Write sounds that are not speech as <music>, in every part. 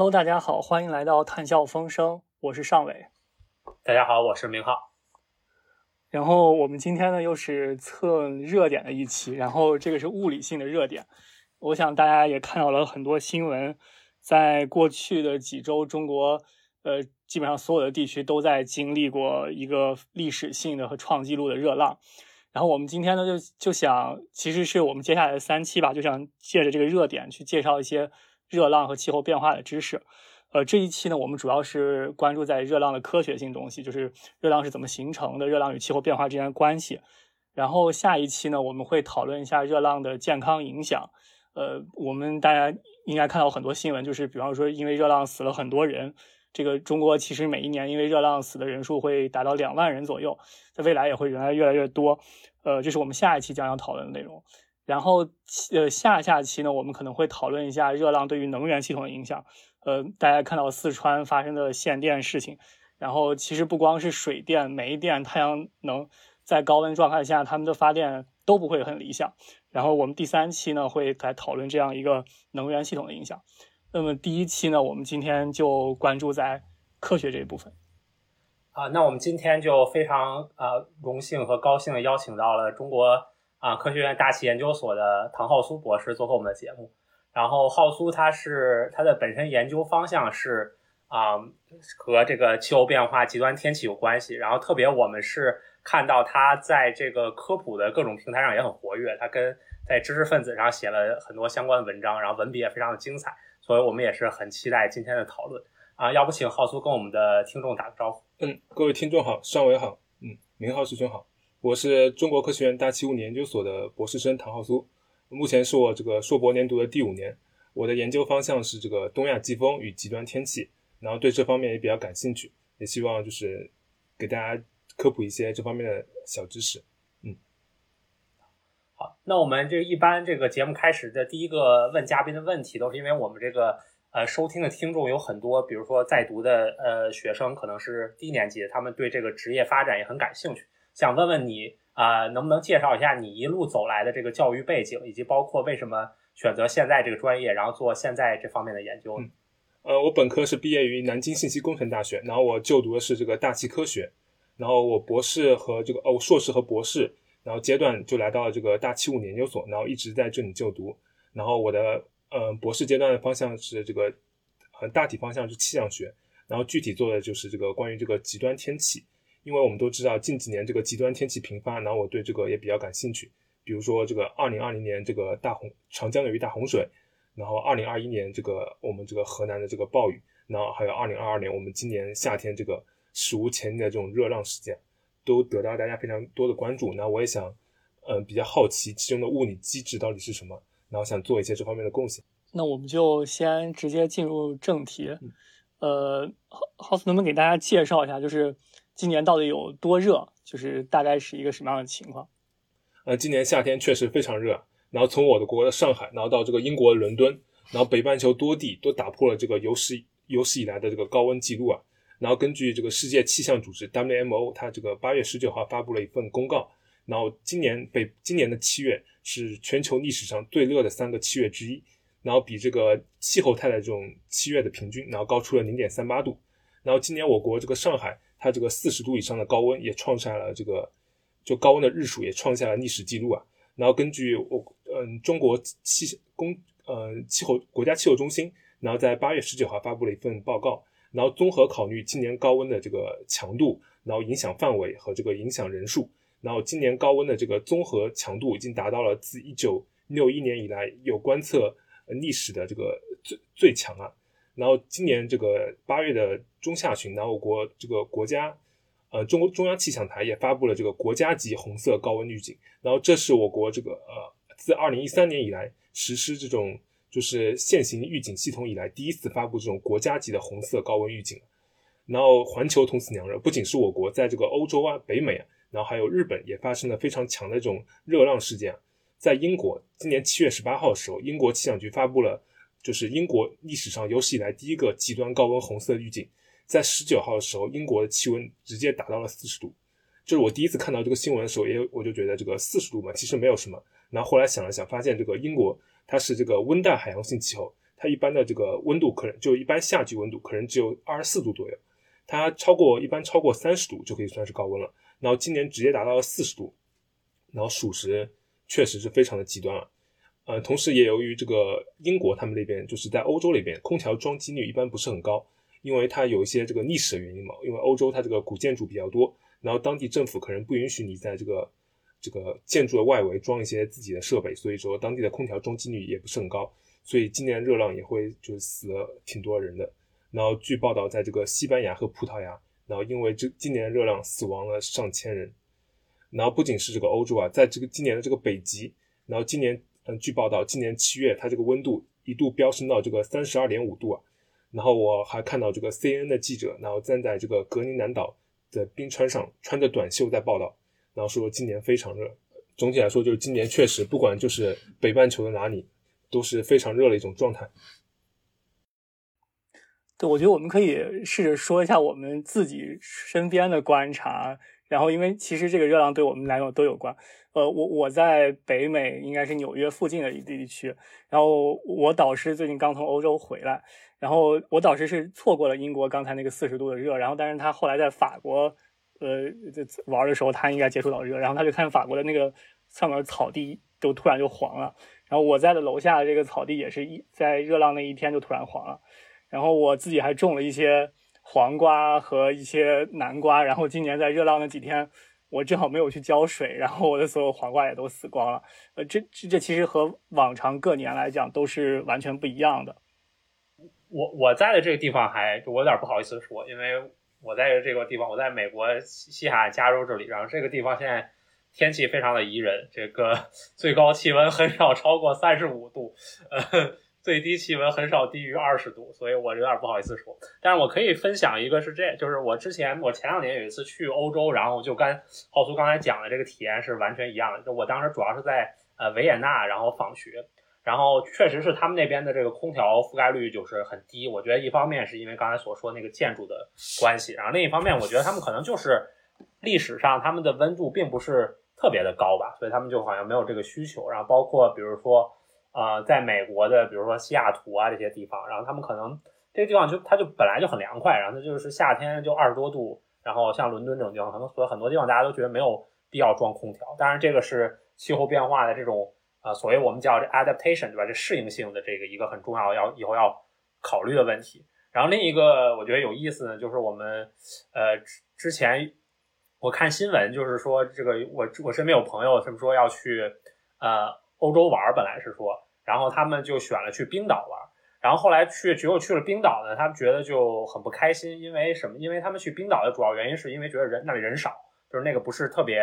Hello，大家好，欢迎来到谈笑风生，我是尚伟。大家好，我是明浩。然后我们今天呢又是测热点的一期，然后这个是物理性的热点。我想大家也看到了很多新闻，在过去的几周，中国呃基本上所有的地区都在经历过一个历史性的和创纪录的热浪。然后我们今天呢就就想，其实是我们接下来的三期吧，就想借着这个热点去介绍一些热浪和气候变化的知识。呃，这一期呢，我们主要是关注在热浪的科学性东西，就是热浪是怎么形成的，热浪与气候变化之间的关系。然后下一期呢，我们会讨论一下热浪的健康影响。呃，我们大家应该看到很多新闻，就是比方说因为热浪死了很多人。这个中国其实每一年因为热浪死的人数会达到两万人左右，在未来也会人来越来越多。呃，这是我们下一期将要讨论的内容。然后呃，下下期呢，我们可能会讨论一下热浪对于能源系统的影响。呃，大家看到四川发生的限电事情，然后其实不光是水电、煤电、太阳能，在高温状态下，他们的发电都不会很理想。然后我们第三期呢，会来讨论这样一个能源系统的影响。那么第一期呢，我们今天就关注在科学这一部分。啊，那我们今天就非常呃荣幸和高兴的邀请到了中国啊科学院大气研究所的唐浩苏博士做客我们的节目。然后浩苏他是他的本身研究方向是啊和这个气候变化、极端天气有关系。然后特别我们是看到他在这个科普的各种平台上也很活跃，他跟在知识分子上写了很多相关的文章，然后文笔也非常的精彩。所以我们也是很期待今天的讨论啊！要不请浩苏跟我们的听众打个招呼？嗯，各位听众好，尚伟好，嗯，明浩师兄好，我是中国科学院大气物理研究所的博士生唐浩苏。目前是我这个硕博年读的第五年，我的研究方向是这个东亚季风与极端天气，然后对这方面也比较感兴趣，也希望就是给大家科普一些这方面的小知识。嗯，好，那我们这一般这个节目开始的第一个问嘉宾的问题，都是因为我们这个呃收听的听众有很多，比如说在读的呃学生，可能是低年级，他们对这个职业发展也很感兴趣，想问问你。啊，能不能介绍一下你一路走来的这个教育背景，以及包括为什么选择现在这个专业，然后做现在这方面的研究？呃，我本科是毕业于南京信息工程大学，然后我就读的是这个大气科学，然后我博士和这个哦硕士和博士，然后阶段就来到了这个大气物理研究所，然后一直在这里就读。然后我的呃博士阶段的方向是这个，很大体方向是气象学，然后具体做的就是这个关于这个极端天气。因为我们都知道近几年这个极端天气频发，然后我对这个也比较感兴趣。比如说这个二零二零年这个大洪长江流域大洪水，然后二零二一年这个我们这个河南的这个暴雨，然后还有二零二二年我们今年夏天这个史无前例的这种热浪事件，都得到大家非常多的关注。那我也想，嗯，比较好奇其中的物理机制到底是什么，然后想做一些这方面的贡献。那我们就先直接进入正题。呃，浩斯能不能给大家介绍一下，就是。今年到底有多热？就是大概是一个什么样的情况？呃，今年夏天确实非常热。然后从我的国的上海，然后到这个英国伦敦，然后北半球多地都打破了这个有史有史以来的这个高温记录啊。然后根据这个世界气象组织 WMO，它这个八月十九号发布了一份公告，然后今年北今年的七月是全球历史上最热的三个七月之一，然后比这个气候态的这种七月的平均，然后高出了零点三八度。然后今年我国这个上海。它这个四十度以上的高温也创下了这个，就高温的日数也创下了历史记录啊。然后根据我嗯中国气工呃气候国家气候中心，然后在八月十九号发布了一份报告，然后综合考虑今年高温的这个强度，然后影响范围和这个影响人数，然后今年高温的这个综合强度已经达到了自一九六一年以来有观测历史的这个最最强啊。然后今年这个八月的中下旬，然后我国这个国家，呃，中中央气象台也发布了这个国家级红色高温预警。然后这是我国这个呃自二零一三年以来实施这种就是现行预警系统以来第一次发布这种国家级的红色高温预警。然后环球同此娘热，不仅是我国，在这个欧洲啊、北美啊，然后还有日本也发生了非常强的这种热浪事件。在英国，今年七月十八号的时候，英国气象局发布了。就是英国历史上有史以来第一个极端高温红色预警，在十九号的时候，英国的气温直接达到了四十度。就是我第一次看到这个新闻的时候，也我就觉得这个四十度嘛，其实没有什么。然后后来想了想，发现这个英国它是这个温带海洋性气候，它一般的这个温度可能就一般夏季温度可能只有二十四度左右，它超过一般超过三十度就可以算是高温了。然后今年直接达到了四十度，然后属实确实是非常的极端了。呃，同时也由于这个英国他们那边就是在欧洲那边空调装机率一般不是很高，因为它有一些这个历史的原因嘛，因为欧洲它这个古建筑比较多，然后当地政府可能不允许你在这个这个建筑的外围装一些自己的设备，所以说当地的空调装机率也不是很高，所以今年热浪也会就是死了挺多人的。然后据报道，在这个西班牙和葡萄牙。然后因为这今年热浪死亡了上千人，然后不仅是这个欧洲啊，在这个今年的这个北极，然后今年嗯，据报道，今年七月它这个温度一度飙升到这个三十二点五度啊。然后我还看到这个 CNN 的记者，然后站在这个格陵兰岛的冰川上，穿着短袖在报道，然后说今年非常热。总体来说，就是今年确实不管就是北半球的哪里，都是非常热的一种状态。对，我觉得我们可以试着说一下我们自己身边的观察，然后因为其实这个热浪对我们来说都有关。呃，我我在北美，应该是纽约附近的一地区，然后我导师最近刚从欧洲回来，然后我导师是错过了英国刚才那个四十度的热，然后但是他后来在法国，呃，玩的时候他应该接触到热，然后他就看法国的那个上面草地都突然就黄了，然后我在的楼下这个草地也是一在热浪那一天就突然黄了。然后我自己还种了一些黄瓜和一些南瓜，然后今年在热浪那几天，我正好没有去浇水，然后我的所有黄瓜也都死光了。呃，这这这其实和往常各年来讲都是完全不一样的。我我在的这个地方还我有点不好意思说，因为我在这个地方，我在美国西西海岸加州这里，然后这个地方现在天气非常的宜人，这个最高气温很少超过三十五度，呃。最低气温很少低于二十度，所以我有点不好意思说。但是我可以分享一个，是这，就是我之前我前两年有一次去欧洲，然后就跟浩苏刚才讲的这个体验是完全一样的。就我当时主要是在呃维也纳，然后访学，然后确实是他们那边的这个空调覆盖率就是很低。我觉得一方面是因为刚才所说那个建筑的关系，然后另一方面我觉得他们可能就是历史上他们的温度并不是特别的高吧，所以他们就好像没有这个需求。然后包括比如说。呃，在美国的，比如说西雅图啊这些地方，然后他们可能这个地方就它就本来就很凉快，然后它就是夏天就二十多度，然后像伦敦这种地方，可能所以很多地方大家都觉得没有必要装空调。当然，这个是气候变化的这种呃，所谓我们叫这 adaptation 对吧？这适应性的这个一个很重要要以后要考虑的问题。然后另一个我觉得有意思呢就是我们呃之前我看新闻就是说这个我我身边有朋友他们说要去呃。欧洲玩本来是说，然后他们就选了去冰岛玩，然后后来去结果去了冰岛呢，他们觉得就很不开心，因为什么？因为他们去冰岛的主要原因是因为觉得人那里人少，就是那个不是特别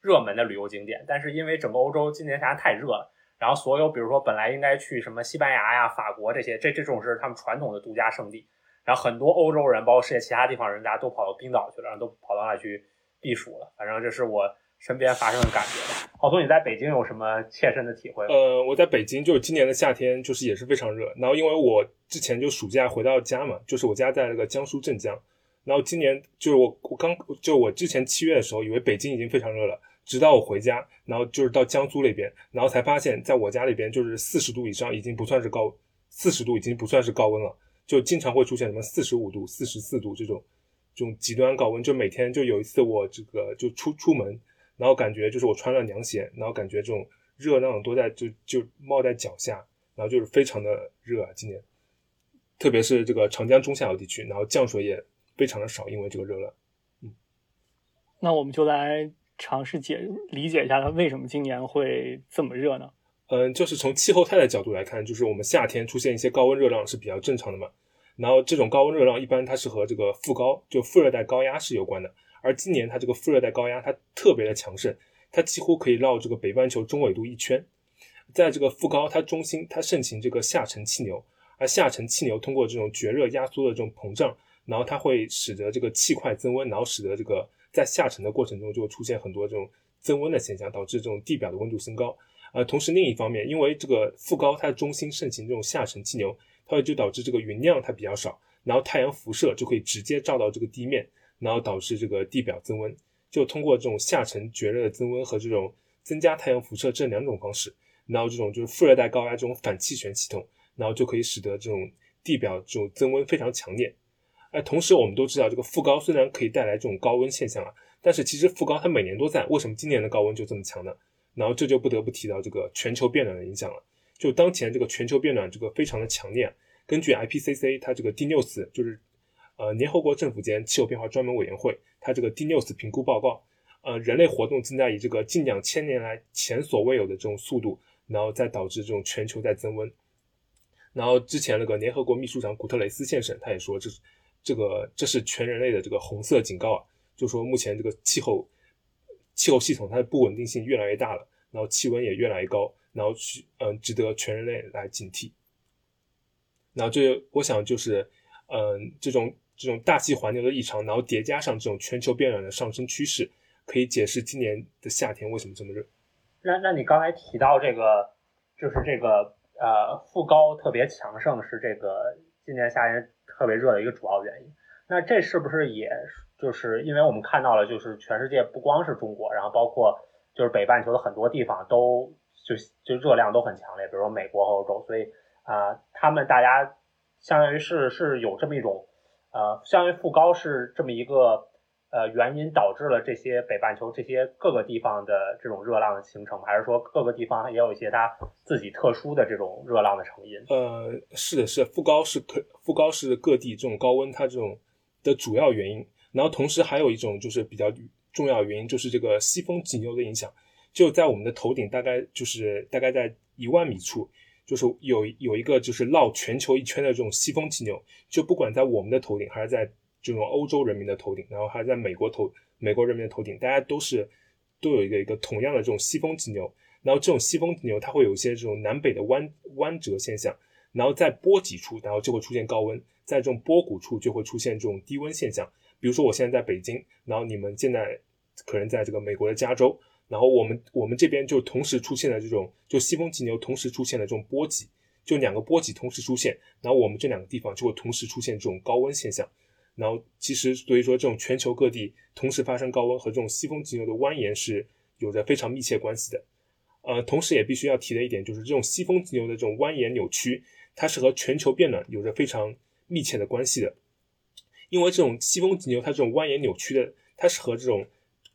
热门的旅游景点。但是因为整个欧洲今年夏天太热了，然后所有比如说本来应该去什么西班牙呀、法国这些，这这种是他们传统的度假胜地，然后很多欧洲人，包括世界其他地方人，大家都跑到冰岛去了，然后都跑到那去避暑了。反正这是我。身边发生的感觉。浩松，你在北京有什么切身的体会？呃，我在北京就是今年的夏天，就是也是非常热。然后因为我之前就暑假回到家嘛，就是我家在那个江苏镇江。然后今年就是我我刚就我之前七月的时候，以为北京已经非常热了，直到我回家，然后就是到江苏那边，然后才发现，在我家里边就是四十度以上已经不算是高，四十度已经不算是高温了，就经常会出现什么四十五度、四十四度这种这种极端高温。就每天就有一次我这个就出出门。然后感觉就是我穿了凉鞋，然后感觉这种热浪都在就就冒在脚下，然后就是非常的热啊，今年，特别是这个长江中下游地区，然后降水也非常的少，因为这个热浪。嗯，那我们就来尝试解理解一下它为什么今年会这么热呢？嗯，就是从气候态的角度来看，就是我们夏天出现一些高温热浪是比较正常的嘛。然后这种高温热浪一般它是和这个副高就副热带高压是有关的。而今年它这个副热带高压它特别的强盛，它几乎可以绕这个北半球中纬度一圈。在这个副高它中心，它盛行这个下沉气流，而下沉气流通过这种绝热压缩的这种膨胀，然后它会使得这个气块增温，然后使得这个在下沉的过程中就会出现很多这种增温的现象，导致这种地表的温度升高。呃，同时另一方面，因为这个副高它的中心盛行这种下沉气流，它会就导致这个云量它比较少，然后太阳辐射就可以直接照到这个地面。然后导致这个地表增温，就通过这种下沉绝热的增温和这种增加太阳辐射这两种方式，然后这种就是副热带高压这种反气旋系统，然后就可以使得这种地表这种增温非常强烈。哎，同时我们都知道，这个副高虽然可以带来这种高温现象啊，但是其实副高它每年都在，为什么今年的高温就这么强呢？然后这就不得不提到这个全球变暖的影响了。就当前这个全球变暖这个非常的强烈，啊根据 IPCC 它这个 DNews 就是呃联合国政府间气候变化专门委员会它这个 DNews 评估报告，呃人类活动正在以这个近两千年来前所未有的这种速度，然后再导致这种全球在增温。然后之前那个联合国秘书长古特雷斯先生他也说，这是这个这是全人类的这个红色警告啊，就说目前这个气候气候系统它的不稳定性越来越大了，然后气温也越来越高。然后去，嗯，值得全人类来警惕。然后这，我想就是，嗯，这种这种大气环流的异常，然后叠加上这种全球变暖的上升趋势，可以解释今年的夏天为什么这么热。那那你刚才提到这个，就是这个呃，副高特别强盛，是这个今年夏天特别热的一个主要原因。那这是不是也就是因为我们看到了，就是全世界不光是中国，然后包括就是北半球的很多地方都。就就热量都很强烈，比如说美国和欧洲，所以啊，他们大家相当于是是有这么一种呃，相当于副高是这么一个呃原因导致了这些北半球这些各个地方的这种热浪的形成，还是说各个地方也有一些它自己特殊的这种热浪的成因？呃，是的，是副高是可副高是各地这种高温它这种的主要原因，然后同时还有一种就是比较重要原因就是这个西风急流的影响。就在我们的头顶，大概就是大概在一万米处，就是有有一个就是绕全球一圈的这种西风气流。就不管在我们的头顶，还是在这种欧洲人民的头顶，然后还是在美国头美国人民的头顶，大家都是都有一个一个同样的这种西风气流。然后这种西风气流它会有一些这种南北的弯弯折现象，然后在波脊处，然后就会出现高温；在这种波谷处就会出现这种低温现象。比如说我现在在北京，然后你们现在可能在这个美国的加州。然后我们我们这边就同时出现了这种，就西风急流同时出现了这种波及，就两个波及同时出现，然后我们这两个地方就会同时出现这种高温现象。然后其实所以说这种全球各地同时发生高温和这种西风急流的蜿蜒是有着非常密切关系的。呃，同时也必须要提的一点就是这种西风急流的这种蜿蜒扭曲，它是和全球变暖有着非常密切的关系的。因为这种西风急流它这种蜿蜒扭曲的，它是和这种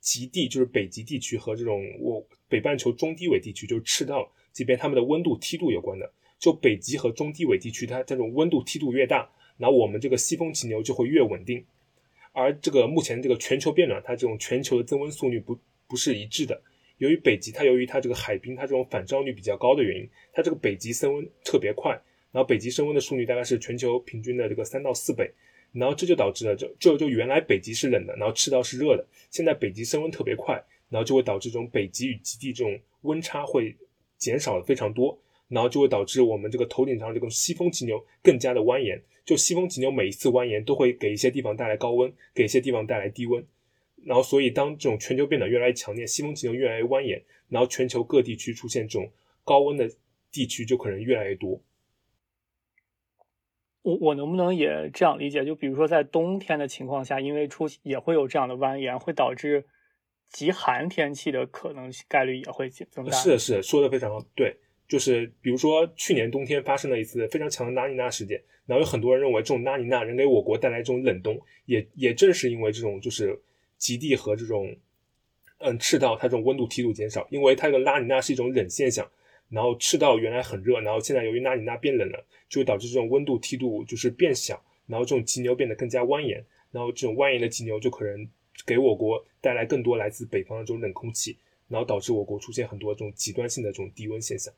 极地就是北极地区和这种我北半球中低纬地区，就是赤道这边，它们的温度梯度有关的。就北极和中低纬地区，它这种温度梯度越大，那我们这个西风气流就会越稳定。而这个目前这个全球变暖，它这种全球的增温速率不不是一致的。由于北极它由于它这个海冰它这种反照率比较高的原因，它这个北极升温特别快，然后北极升温的速率大概是全球平均的这个三到四倍。然后这就导致了，就就就原来北极是冷的，然后赤道是热的，现在北极升温特别快，然后就会导致这种北极与极地这种温差会减少了非常多，然后就会导致我们这个头顶上这个西风气流更加的蜿蜒。就西风气流每一次蜿蜒都会给一些地方带来高温，给一些地方带来低温。然后所以当这种全球变暖越来越强烈，西风气流越来越蜿蜒，然后全球各地区出现这种高温的地区就可能越来越多。我我能不能也这样理解？就比如说在冬天的情况下，因为出也会有这样的蜿蜒，会导致极寒天气的可能概率也会增大。是的，是的，说的非常对。就是比如说去年冬天发生了一次非常强的拉尼娜事件，然后有很多人认为这种拉尼娜能给我国带来这种冷冬，也也正是因为这种就是极地和这种嗯赤道它这种温度梯度减少，因为它这个拉尼娜是一种冷现象。然后赤道原来很热，然后现在由于拉尼娜变冷了，就会导致这种温度梯度就是变小，然后这种急流变得更加蜿蜒，然后这种蜿蜒的急流就可能给我国带来更多来自北方的这种冷空气，然后导致我国出现很多这种极端性的这种低温现象。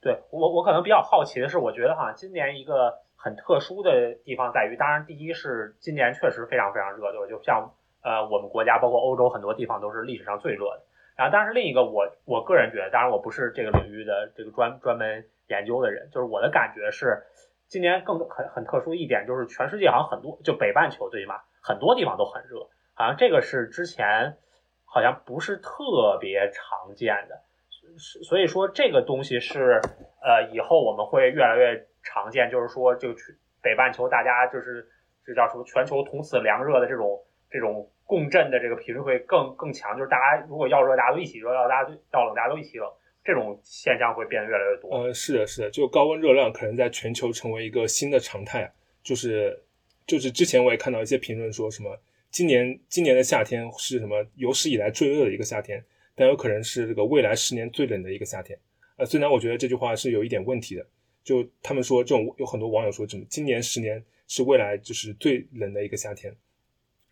对我，我可能比较好奇的是，我觉得哈，今年一个很特殊的地方在于，当然第一是今年确实非常非常热，对吧？就像呃我们国家包括欧洲很多地方都是历史上最热的。然后，当然是另一个，我我个人觉得，当然我不是这个领域的这个专专门研究的人，就是我的感觉是，今年更很很特殊一点，就是全世界好像很多，就北半球最起码很多地方都很热，好像这个是之前好像不是特别常见的，所以说这个东西是呃以后我们会越来越常见，就是说就去北半球大家就是这叫什么全球同此凉热的这种这种。共振的这个频率会更更强，就是大家如果要热，大家都一起热；要大家都要冷，大家都一起冷。这种现象会变得越来越多。嗯，是的，是的，就高温热量可能在全球成为一个新的常态。就是就是之前我也看到一些评论说什么，今年今年的夏天是什么有史以来最热的一个夏天，但有可能是这个未来十年最冷的一个夏天。呃，虽然我觉得这句话是有一点问题的，就他们说这种有很多网友说，这今年十年是未来就是最冷的一个夏天。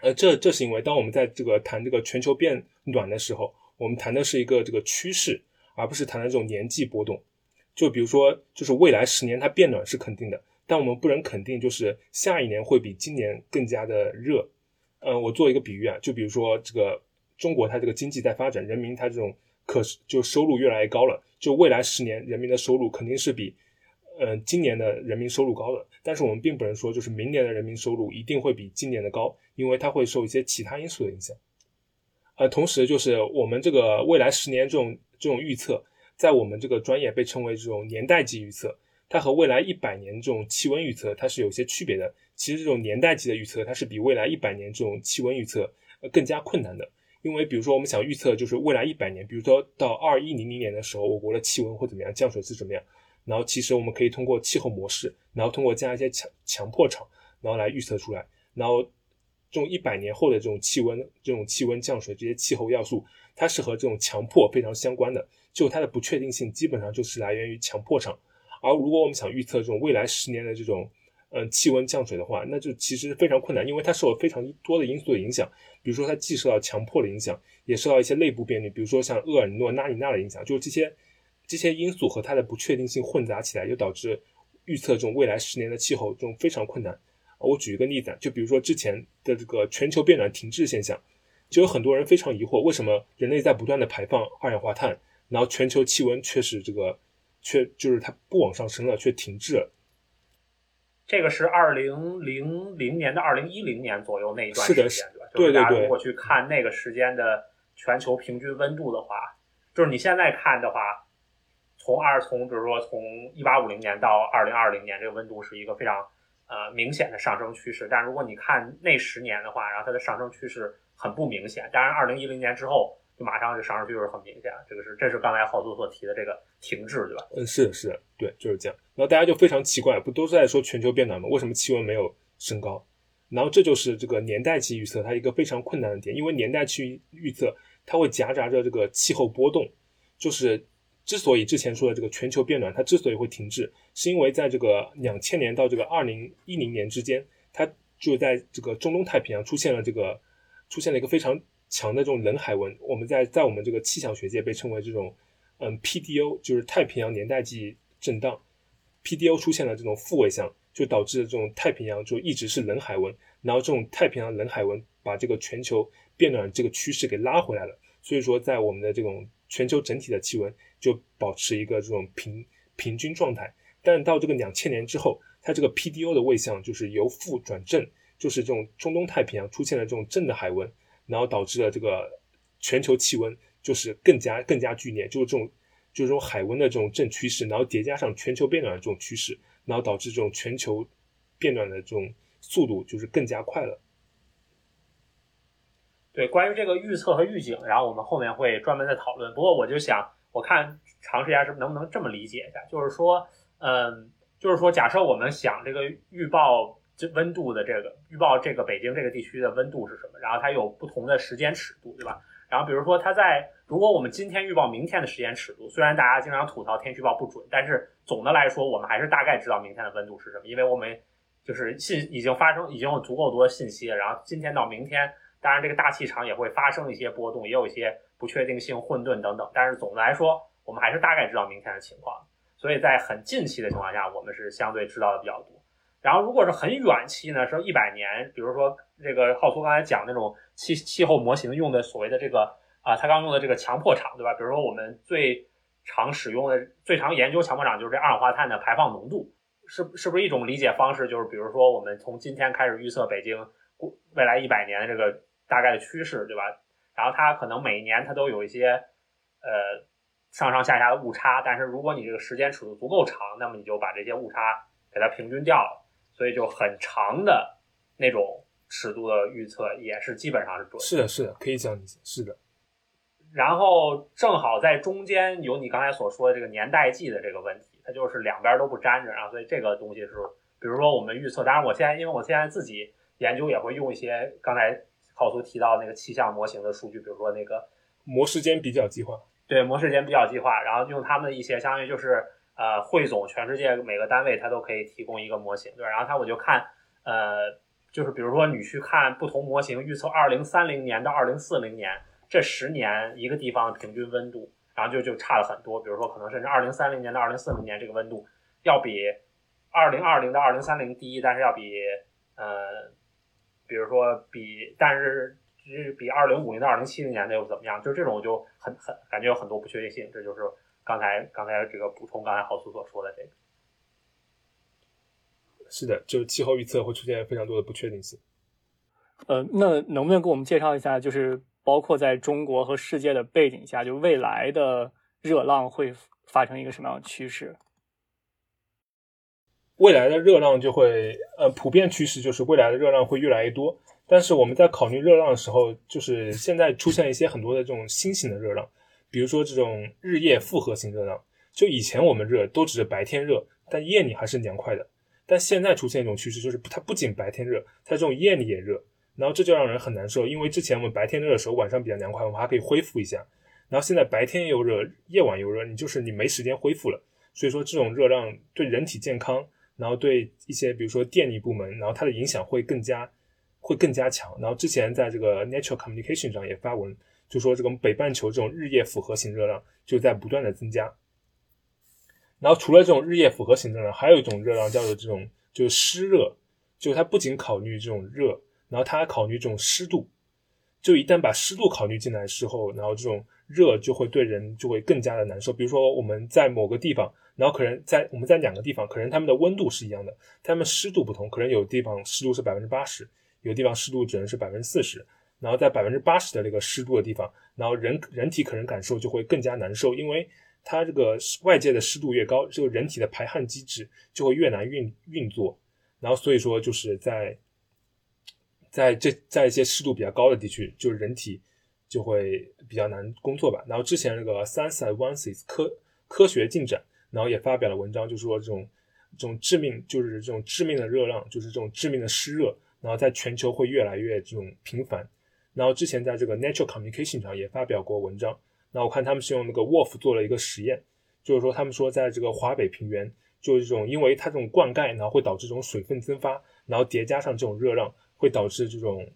呃，这这是因为当我们在这个谈这个全球变暖的时候，我们谈的是一个这个趋势，而不是谈的这种年纪波动。就比如说，就是未来十年它变暖是肯定的，但我们不能肯定就是下一年会比今年更加的热。嗯，我做一个比喻啊，就比如说这个中国它这个经济在发展，人民它这种可就收入越来越高了，就未来十年人民的收入肯定是比。嗯，今年的人民收入高的，但是我们并不能说就是明年的人民收入一定会比今年的高，因为它会受一些其他因素的影响。呃，同时就是我们这个未来十年这种这种预测，在我们这个专业被称为这种年代级预测，它和未来一百年这种气温预测它是有些区别的。其实这种年代级的预测，它是比未来一百年这种气温预测呃更加困难的，因为比如说我们想预测就是未来一百年，比如说到二一零零年的时候，我国的气温会怎么样，降水是怎么样。然后其实我们可以通过气候模式，然后通过加一些强强迫场，然后来预测出来。然后这种一百年后的这种气温、这种气温降水这些气候要素，它是和这种强迫非常相关的。就它的不确定性基本上就是来源于强迫场。而如果我们想预测这种未来十年的这种嗯气温降水的话，那就其实非常困难，因为它受了非常多的因素的影响。比如说它既受到强迫的影响，也受到一些内部变率，比如说像厄尔尼诺、拉尼娜的影响，就是这些。这些因素和它的不确定性混杂起来，就导致预测这种未来十年的气候这种非常困难。我举一个例子，就比如说之前的这个全球变暖停滞现象，就有很多人非常疑惑，为什么人类在不断的排放二氧化碳，然后全球气温却是这个却就是它不往上升了，却停滞了。这个是二零零零年到二零一零年左右那一段时间，对吧？对对对。如果去看那个时间的全球平均温度的话，就是你现在看的话。从二从比如说从一八五零年到二零二零年，这个温度是一个非常呃明显的上升趋势。但如果你看那十年的话，然后它的上升趋势很不明显。当然，二零一零年之后就马上就上升趋势很明显。这个是这是刚才浩苏所提的这个停滞，对吧？嗯，是，是，对，就是这样。然后大家就非常奇怪，不都是在说全球变暖吗？为什么气温没有升高？然后这就是这个年代期预测它一个非常困难的点，因为年代期预测它会夹杂着这个气候波动，就是。之所以之前说的这个全球变暖，它之所以会停滞，是因为在这个两千年到这个二零一零年之间，它就在这个中东太平洋出现了这个出现了一个非常强的这种冷海温。我们在在我们这个气象学界被称为这种嗯 PDO，就是太平洋年代际震荡。PDO 出现了这种负位相，就导致这种太平洋就一直是冷海温，然后这种太平洋冷海温把这个全球变暖这个趋势给拉回来了。所以说，在我们的这种全球整体的气温。就保持一个这种平平均状态，但到这个两千年之后，它这个 PDO 的位相就是由负转正，就是这种中东太平洋出现了这种正的海温，然后导致了这个全球气温就是更加更加剧烈，就是这种就是这种海温的这种正趋势，然后叠加上全球变暖的这种趋势，然后导致这种全球变暖的这种速度就是更加快了。对，关于这个预测和预警，然后我们后面会专门再讨论。不过我就想。我看尝试一下是能不能这么理解一下，就是说，嗯，就是说，假设我们想这个预报这温度的这个预报这个北京这个地区的温度是什么，然后它有不同的时间尺度，对吧？然后比如说它在如果我们今天预报明天的时间尺度，虽然大家经常吐槽天气预报不准，但是总的来说我们还是大概知道明天的温度是什么，因为我们就是信已经发生已经有足够多的信息，然后今天到明天，当然这个大气场也会发生一些波动，也有一些。不确定性、混沌等等，但是总的来说，我们还是大概知道明天的情况。所以在很近期的情况下，我们是相对知道的比较多。然后如果是很远期呢，说一百年，比如说这个浩图刚才讲那种气气候模型用的所谓的这个啊，他刚用的这个强迫场，对吧？比如说我们最常使用的、最常研究强迫场就是这二氧化碳的排放浓度，是是不是一种理解方式？就是比如说我们从今天开始预测北京未来一百年的这个大概的趋势，对吧？然后它可能每一年它都有一些，呃，上上下下的误差，但是如果你这个时间尺度足够长，那么你就把这些误差给它平均掉了，所以就很长的那种尺度的预测也是基本上是准。是的，是的，可以这样理解，是的。然后正好在中间有你刚才所说的这个年代记的这个问题，它就是两边都不沾着，然后所以这个东西是，比如说我们预测，当然我现在因为我现在自己研究也会用一些刚才浩苏提到那个气象模型的数据，比如说那个模式间比较计划，对模式间比较计划，然后用他们的一些相当于就是呃汇总全世界每个单位，它都可以提供一个模型，对？然后它我就看呃就是比如说你去看不同模型预测二零三零年到二零四零年。这十年一个地方平均温度，然后就就差了很多。比如说，可能甚至二零三零年到二零四零年这个温度要比二零二零到二零三零低，但是要比呃，比如说比，但是是比二零五零到二零七零年的又怎么样？就这种就很很感觉有很多不确定性。这就是刚才刚才这个补充，刚才郝苏所说的这个。是的，就是气候预测会出现非常多的不确定性。呃，那能不能给我们介绍一下，就是？包括在中国和世界的背景下，就未来的热浪会发生一个什么样的趋势？未来的热浪就会，呃，普遍趋势就是未来的热浪会越来越多。但是我们在考虑热浪的时候，就是现在出现一些很多的这种新型的热浪，比如说这种日夜复合型热浪。就以前我们热都只是白天热，但夜里还是凉快的。但现在出现一种趋势，就是它不仅白天热，它这种夜里也热。然后这就让人很难受，因为之前我们白天热的时候，晚上比较凉快，我们还可以恢复一下。然后现在白天又热，夜晚又热，你就是你没时间恢复了。所以说这种热浪对人体健康，然后对一些比如说电力部门，然后它的影响会更加会更加强。然后之前在这个 Nature Communication 上也发文，就说这个北半球这种日夜复合型热量就在不断的增加。然后除了这种日夜复合型热量，还有一种热量叫做这种就是湿热，就它不仅考虑这种热。然后它还考虑这种湿度，就一旦把湿度考虑进来之后，然后这种热就会对人就会更加的难受。比如说我们在某个地方，然后可能在我们在两个地方，可能他们的温度是一样的，他们湿度不同，可能有地方湿度是百分之八十，有地方湿度只能是百分之四十。然后在百分之八十的那个湿度的地方，然后人人体可能感受就会更加难受，因为它这个外界的湿度越高，这个人体的排汗机制就会越难运运作。然后所以说就是在。在这在一些湿度比较高的地区，就是人体就会比较难工作吧。然后之前那个 Science Advances 科科学进展，然后也发表了文章，就说这种这种致命就是这种致命的热浪，就是这种致命的湿热，然后在全球会越来越这种频繁。然后之前在这个 Nature Communication 上也发表过文章，那我看他们是用那个 Wolf 做了一个实验，就是说他们说在这个华北平原，就是这种因为它这种灌溉，然后会导致这种水分蒸发，然后叠加上这种热浪。会导致这种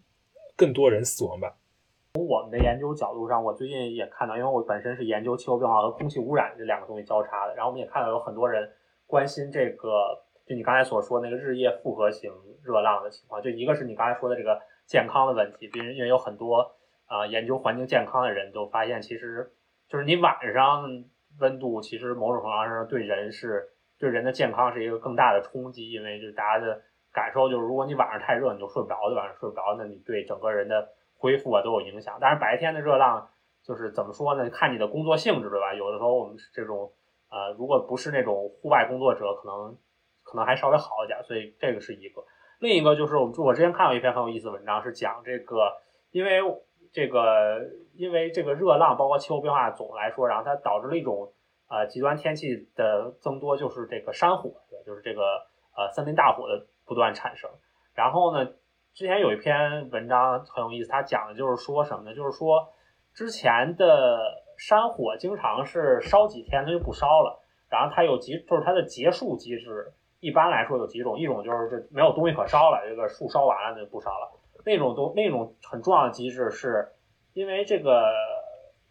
更多人死亡吧？从我们的研究角度上，我最近也看到，因为我本身是研究气候变化和空气污染这两个东西交叉的，然后我们也看到有很多人关心这个，就你刚才所说那个日夜复合型热浪的情况。就一个是你刚才说的这个健康的问题，比如因为有很多啊研究环境健康的人都发现，其实就是你晚上温度其实某种程度上对人是对人的健康是一个更大的冲击，因为就是大家的。感受就是，如果你晚上太热，你就睡不着，晚上睡不着，那你对整个人的恢复啊都有影响。但是白天的热浪就是怎么说呢？看你的工作性质，对吧？有的时候我们这种呃，如果不是那种户外工作者，可能可能还稍微好一点。所以这个是一个。另一个就是我我之前看到一篇很有意思的文章，是讲这个，因为这个因为这个热浪，包括气候变化总来说，然后它导致了一种呃极端天气的增多，就是这个山火，对，就是这个呃森林大火的。不断产生，然后呢？之前有一篇文章很有意思，它讲的就是说什么呢？就是说之前的山火经常是烧几天它就不烧了，然后它有几就是它的结束机制，一般来说有几种，一种就是这没有东西可烧了，这个树烧完了就不烧了。那种东那种很重要的机制是，因为这个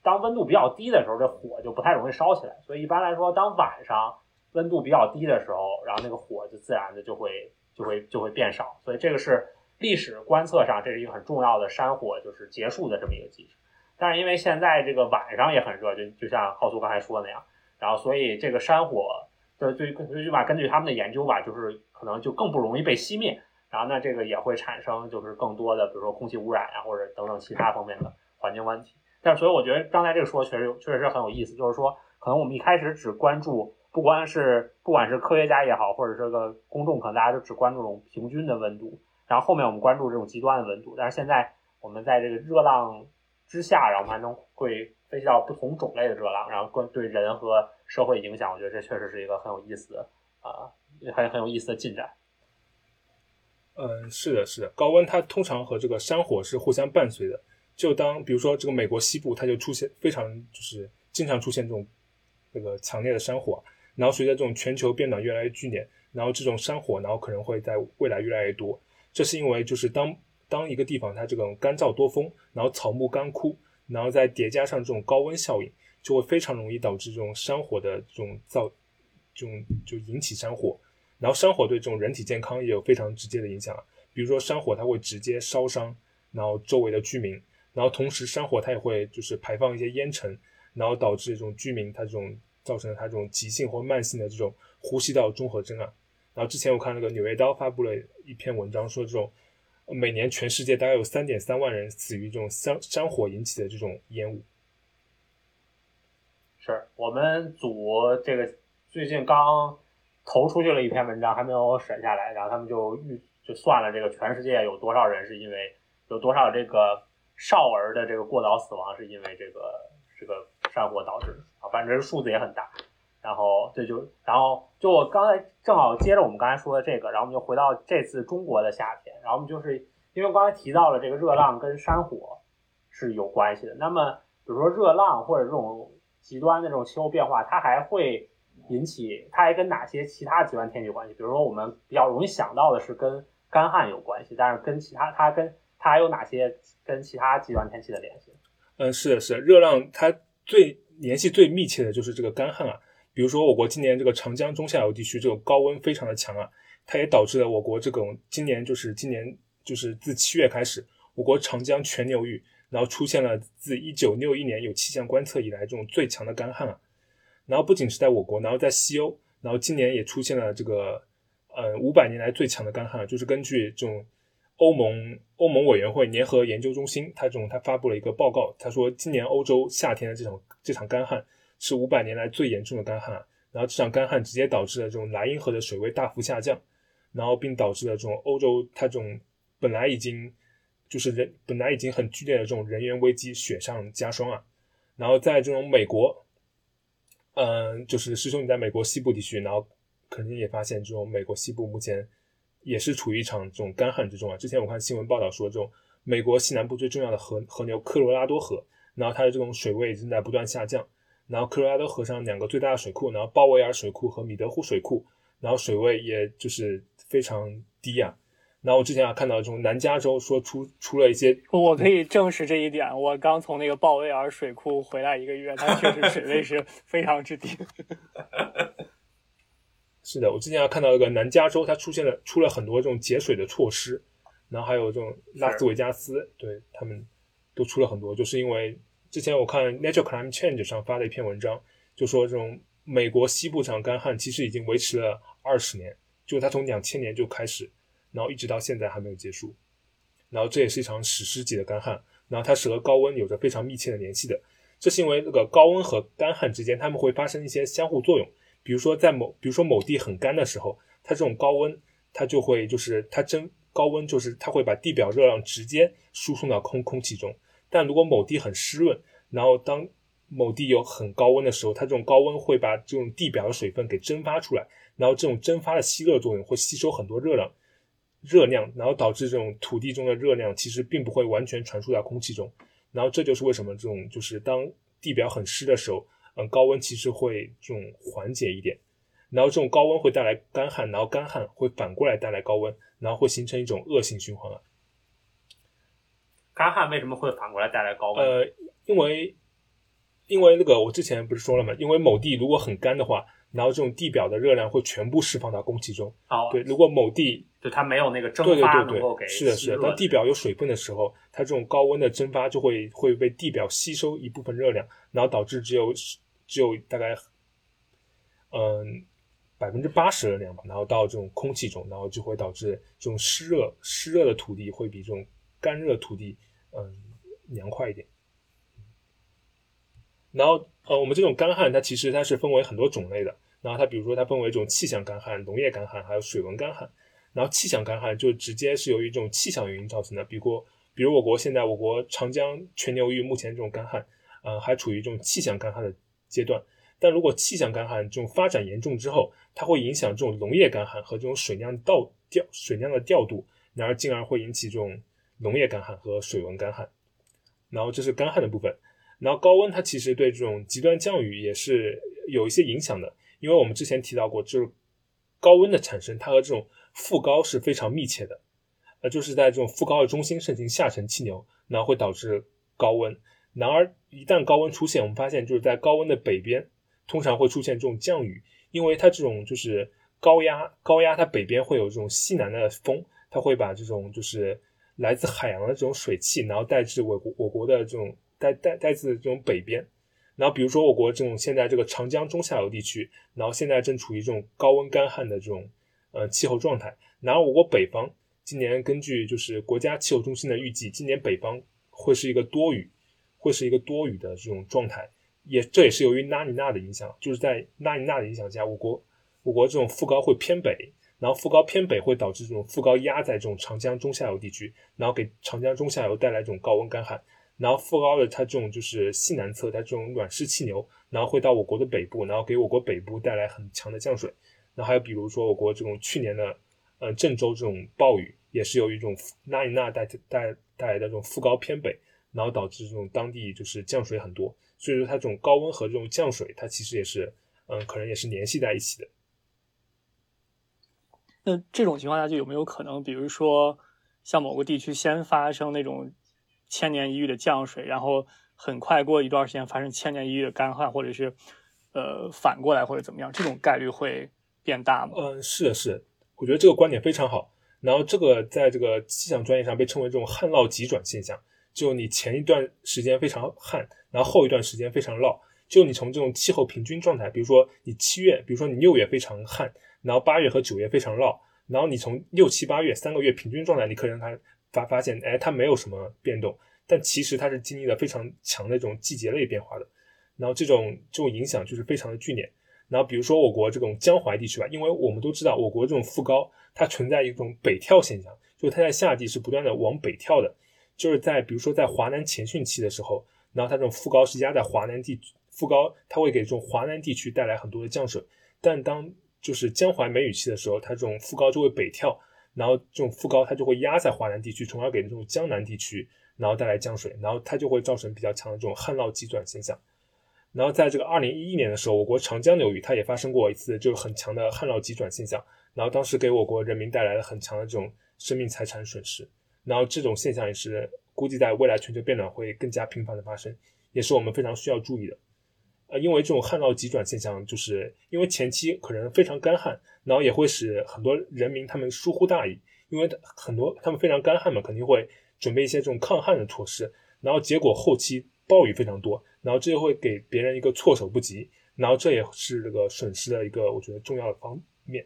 当温度比较低的时候，这火就不太容易烧起来，所以一般来说，当晚上温度比较低的时候，然后那个火就自然的就会。就会就会变少，所以这个是历史观测上这是一个很重要的山火就是结束的这么一个机制。但是因为现在这个晚上也很热，就就像浩苏刚才说的那样，然后所以这个山火的最最起码根据他们的研究吧，就是可能就更不容易被熄灭，然后那这个也会产生就是更多的比如说空气污染呀或者等等其他方面的环境问题。但所以我觉得刚才这个说确实确实是很有意思，就是说可能我们一开始只关注。不管是不管是科学家也好，或者这个公众，可能大家都只关注这种平均的温度，然后后面我们关注这种极端的温度。但是现在我们在这个热浪之下，然后还能会分析到不同种类的热浪，然后关对人和社会影响，我觉得这确实是一个很有意思的啊，很很有意思的进展。嗯，是的，是的，高温它通常和这个山火是互相伴随的。就当比如说这个美国西部，它就出现非常就是经常出现这种那个强烈的山火，然后随着这种全球变暖越来越剧烈，然后这种山火然后可能会在未来越来越多。这是因为就是当当一个地方它这种干燥多风，然后草木干枯，然后再叠加上这种高温效应，就会非常容易导致这种山火的这种造这种就引起山火。然后山火对这种人体健康也有非常直接的影响啊，比如说山火它会直接烧伤，然后周围的居民，然后同时山火它也会就是排放一些烟尘，然后导致这种居民他这种造成了他这种急性或慢性的这种呼吸道综合征啊。然后之前我看那个《纽约刀》发布了一篇文章，说这种每年全世界大概有三点三万人死于这种山山火引起的这种烟雾。是我们组这个最近刚。投出去了一篇文章，还没有审下来，然后他们就预就算了这个全世界有多少人是因为有多少这个少儿的这个过早死亡是因为这个这个山火导致的啊，反正数字也很大。然后这就然后就我刚才正好接着我们刚才说的这个，然后我们就回到这次中国的夏天，然后我们就是因为刚才提到了这个热浪跟山火是有关系的，那么比如说热浪或者这种极端的这种气候变化，它还会。引起它还跟哪些其他极端天气有关系？比如说，我们比较容易想到的是跟干旱有关系，但是跟其他它跟它还有哪些跟其他极端天气的联系？嗯，是的，是，热浪它最联系最密切的就是这个干旱啊。比如说，我国今年这个长江中下游地区这种高温非常的强啊，它也导致了我国这种今年就是今年就是自七月开始，我国长江全流域然后出现了自一九六一年有气象观测以来这种最强的干旱啊。然后不仅是在我国，然后在西欧，然后今年也出现了这个，呃，五百年来最强的干旱。就是根据这种欧盟欧盟委员会联合研究中心，它这种它发布了一个报告，他说今年欧洲夏天的这场这场干旱是五百年来最严重的干旱。然后这场干旱直接导致了这种莱茵河的水位大幅下降，然后并导致了这种欧洲它这种本来已经就是人本来已经很剧烈的这种人员危机雪上加霜啊。然后在这种美国。嗯，就是师兄你在美国西部地区，然后肯定也发现这种美国西部目前也是处于一场这种干旱之中啊。之前我看新闻报道说，这种美国西南部最重要的河河流科罗拉多河，然后它的这种水位正在不断下降。然后科罗拉多河上两个最大的水库，然后鲍威尔水库和米德湖水库，然后水位也就是非常低啊。然后我之前还看到这种南加州说出出了一些，我可以证实这一点。我刚从那个鲍威尔水库回来一个月，它确实水位是非常之低。是的，我之前还看到一个南加州，它出现了出了很多这种节水的措施，然后还有这种拉斯维加斯，对他们都出了很多，就是因为之前我看 Nature Climate Change 上发了一篇文章，就说这种美国西部这场干旱其实已经维持了二十年，就它从两千年就开始。然后一直到现在还没有结束，然后这也是一场史诗级的干旱，然后它是和高温有着非常密切的联系的。这是因为这个高温和干旱之间，它们会发生一些相互作用。比如说在某，比如说某地很干的时候，它这种高温，它就会就是它蒸高温，就是它会把地表热量直接输送到空空气中。但如果某地很湿润，然后当某地有很高温的时候，它这种高温会把这种地表的水分给蒸发出来，然后这种蒸发的吸热作用会吸收很多热量。热量，然后导致这种土地中的热量其实并不会完全传输到空气中，然后这就是为什么这种就是当地表很湿的时候，嗯，高温其实会这种缓解一点，然后这种高温会带来干旱，然后干旱会反过来带来高温，然后会形成一种恶性循环啊。干旱为什么会反过来带来高温？呃，因为因为那个我之前不是说了吗？因为某地如果很干的话。然后这种地表的热量会全部释放到空气中。哦，对，如果某地就它没有那个蒸发能够给是的，是的。当地表有水分的时候，它这种高温的蒸发就会会被地表吸收一部分热量，然后导致只有只有大概嗯百分之八十的量吧，然后到这种空气中，然后就会导致这种湿热湿热的土地会比这种干热土地嗯凉快一点。然后，呃，我们这种干旱，它其实它是分为很多种类的。然后它比如说它分为这种气象干旱、农业干旱，还有水文干旱。然后气象干旱就直接是由于这种气象原因造成的，比如比如我国现在我国长江全流域目前这种干旱，呃，还处于这种气象干旱的阶段。但如果气象干旱这种发展严重之后，它会影响这种农业干旱和这种水量倒调水量的调度，然而进而会引起这种农业干旱和水文干旱。然后这是干旱的部分。然后高温它其实对这种极端降雨也是有一些影响的，因为我们之前提到过，就是高温的产生，它和这种副高是非常密切的。呃，就是在这种副高的中心盛行下沉气流，然后会导致高温。然而一旦高温出现，我们发现就是在高温的北边。通常会出现这种降雨，因为它这种就是高压，高压它北边会有这种西南的风，它会把这种就是来自海洋的这种水汽，然后带至我国我国的这种带带带自这种北边。然后比如说我国这种现在这个长江中下游地区，然后现在正处于这种高温干旱的这种呃气候状态。然后我国北方今年根据就是国家气候中心的预计，今年北方会是一个多雨，会是一个多雨的这种状态。也这也是由于拉尼娜的影响，就是在拉尼娜的影响下，我国我国这种副高会偏北，然后副高偏北会导致这种副高压在这种长江中下游地区，然后给长江中下游带来这种高温干旱。然后副高的它这种就是西南侧，它这种暖湿气流，然后会到我国的北部，然后给我国北部带来很强的降水。然后还有比如说我国这种去年的呃郑州这种暴雨，也是由于这种拉尼娜带带带来的这种副高偏北，然后导致这种当地就是降水很多。所以说，它这种高温和这种降水，它其实也是，嗯，可能也是联系在一起的。那这种情况下，就有没有可能，比如说，像某个地区先发生那种千年一遇的降水，然后很快过一段时间发生千年一遇的干旱，或者是，呃，反过来或者怎么样，这种概率会变大吗？嗯，是的，是的，我觉得这个观点非常好。然后这个在这个气象专业上被称为这种旱涝急转现象。就你前一段时间非常旱，然后后一段时间非常涝。就你从这种气候平均状态，比如说你七月，比如说你六月非常旱，然后八月和九月非常涝，然后你从六七八月三个月平均状态，你可能它发发现，哎，它没有什么变动，但其实它是经历了非常强的这种季节类变化的。然后这种这种影响就是非常的剧烈。然后比如说我国这种江淮地区吧，因为我们都知道我国这种副高它存在一种北跳现象，就是它在夏季是不断的往北跳的。就是在比如说在华南前汛期的时候，然后它这种副高是压在华南地副高，它会给这种华南地区带来很多的降水。但当就是江淮梅雨期的时候，它这种副高就会北跳，然后这种副高它就会压在华南地区，从而给这种江南地区然后带来降水，然后它就会造成比较强的这种旱涝急转现象。然后在这个二零一一年的时候，我国长江流域它也发生过一次就是很强的旱涝急转现象，然后当时给我国人民带来了很强的这种生命财产损失。然后这种现象也是估计在未来全球变暖会更加频繁的发生，也是我们非常需要注意的。呃，因为这种旱涝急转现象，就是因为前期可能非常干旱，然后也会使很多人民他们疏忽大意，因为很多他们非常干旱嘛，肯定会准备一些这种抗旱的措施，然后结果后期暴雨非常多，然后这就会给别人一个措手不及，然后这也是这个损失的一个我觉得重要的方面。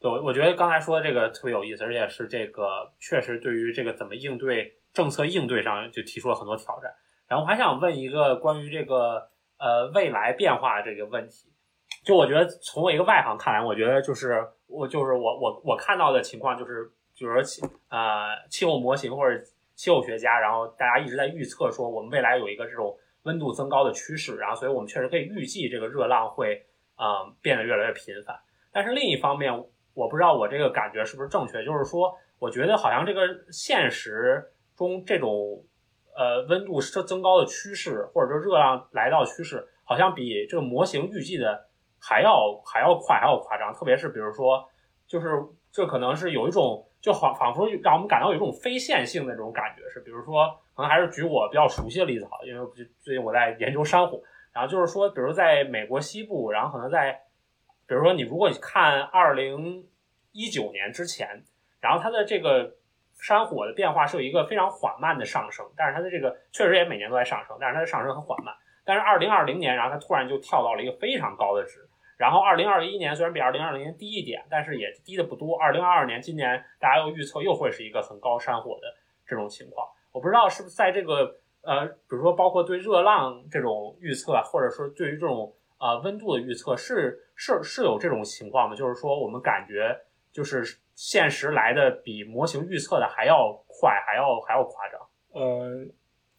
对，我觉得刚才说的这个特别有意思，而且是这个确实对于这个怎么应对政策应对上就提出了很多挑战。然后我还想问一个关于这个呃未来变化这个问题，就我觉得从我一个外行看来，我觉得就是我就是我我我看到的情况就是，比如说气呃气候模型或者气候学家，然后大家一直在预测说我们未来有一个这种温度增高的趋势，然后所以我们确实可以预计这个热浪会啊变得越来越频繁。但是另一方面，我不知道我这个感觉是不是正确，就是说，我觉得好像这个现实中这种呃温度升增高的趋势，或者说热浪来到趋势，好像比这个模型预计的还要还要快，还要夸张。特别是比如说，就是这可能是有一种就仿仿佛让我们感到有一种非线性的这种感觉，是比如说，可能还是举我比较熟悉的例子好，因为最近我在研究珊瑚，然后就是说，比如在美国西部，然后可能在。比如说，你如果看二零一九年之前，然后它的这个山火的变化是有一个非常缓慢的上升，但是它的这个确实也每年都在上升，但是它的上升很缓慢。但是二零二零年，然后它突然就跳到了一个非常高的值。然后二零二一年虽然比二零二零年低一点，但是也低的不多。二零二二年今年大家又预测又会是一个很高山火的这种情况。我不知道是不是在这个呃，比如说包括对热浪这种预测，或者说对于这种。啊，温度的预测是是是有这种情况的，就是说我们感觉就是现实来的比模型预测的还要快，还要还要夸张。呃，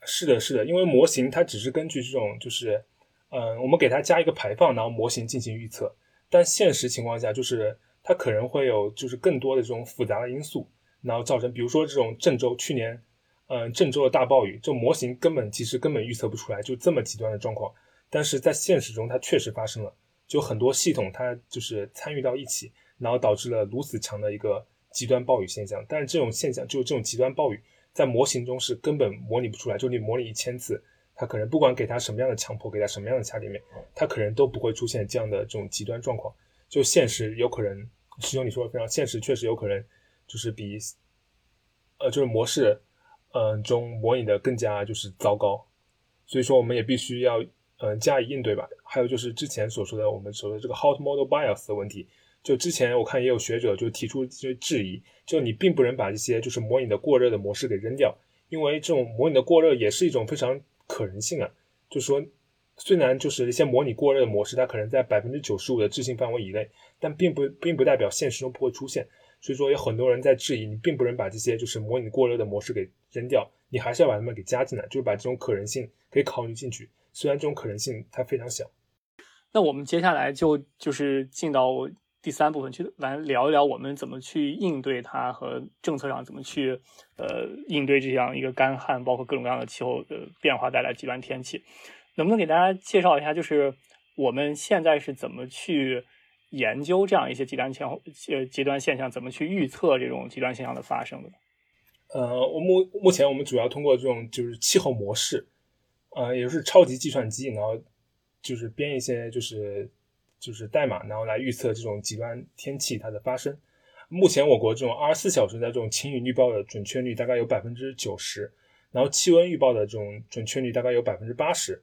是的，是的，因为模型它只是根据这种就是，嗯、我们给它加一个排放，然后模型进行预测，但现实情况下就是它可能会有就是更多的这种复杂的因素，然后造成比如说这种郑州去年，嗯、郑州的大暴雨，这模型根本其实根本预测不出来，就这么极端的状况，但是在现实中它确实发生了，就很多系统它就是参与到一起，然后导致了如此强的一个极端暴雨现象，但是这种现象就这种极端暴雨。在模型中是根本模拟不出来，就你模拟一千次，它可能不管给它什么样的强迫，给它什么样的掐点面，它可能都不会出现这样的这种极端状况。就现实有可能，师兄你说的非常，现实确实有可能就是比呃就是模式嗯、呃中模拟的更加就是糟糕，所以说我们也必须要嗯、呃加以应对吧。还有就是之前所说的我们所说的这个 hot model bias 的问题，就之前我看也有学者就提出一些质疑，就你并不能把这些就是模拟的过热的模式给扔掉，因为这种模拟的过热也是一种非常可能性啊。就是说，虽然就是一些模拟过热的模式，它可能在百分之九十五的置信范围以内，但并不并不代表现实中不会出现。所以说，有很多人在质疑，你并不能把这些就是模拟过热的模式给扔掉，你还是要把它们给加进来，就是把这种可能性给考虑进去。虽然这种可能性它非常小。那我们接下来就就是进到第三部分去来聊一聊我们怎么去应对它和政策上怎么去呃应对这样一个干旱，包括各种各样的气候的变化带来极端天气。能不能给大家介绍一下，就是我们现在是怎么去研究这样一些极端气候呃极端现象，怎么去预测这种极端现象的发生的？呃，我目目前我们主要通过这种就是气候模式，呃，也就是超级计算机，然后就是编一些就是就是代码，然后来预测这种极端天气它的发生。目前我国这种二十四小时的这种晴雨预报的准确率大概有百分之九十，然后气温预报的这种准确率大概有百分之八十。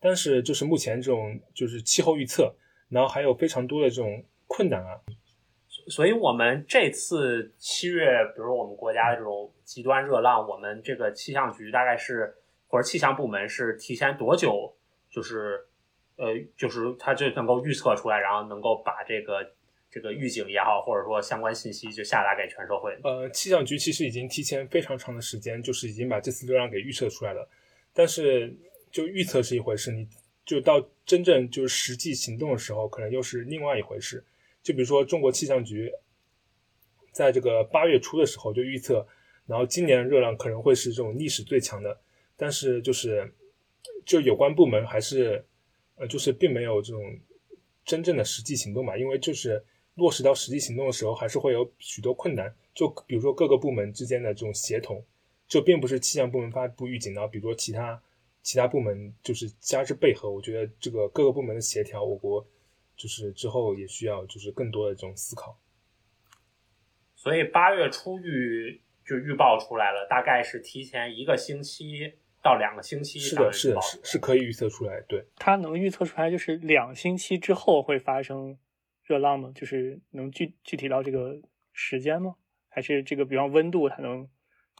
但是就是目前这种就是气候预测，然后还有非常多的这种困难啊，所以，我们这次七月，比如我们国家的这种极端热浪，我们这个气象局大概是或者气象部门是提前多久，就是呃，就是它就能够预测出来，然后能够把这个这个预警也好，或者说相关信息就下达给全社会。呃，气象局其实已经提前非常长的时间，就是已经把这次热量给预测出来了。但是，就预测是一回事，你就到真正就是实际行动的时候，可能又是另外一回事。就比如说，中国气象局在这个八月初的时候就预测，然后今年热量可能会是这种历史最强的。但是，就是就有关部门还是呃，就是并没有这种真正的实际行动嘛，因为就是落实到实际行动的时候，还是会有许多困难。就比如说各个部门之间的这种协同，就并不是气象部门发布预警，然后比如说其他其他部门就是加之配合。我觉得这个各个部门的协调，我国就是之后也需要就是更多的这种思考。所以八月初预就预报出来了，大概是提前一个星期到两个星期。是的，是的，是是可以预测出来。对，它能预测出来，就是两星期之后会发生热浪吗？就是能具具体到这个时间吗？还是这个，比方温度，它能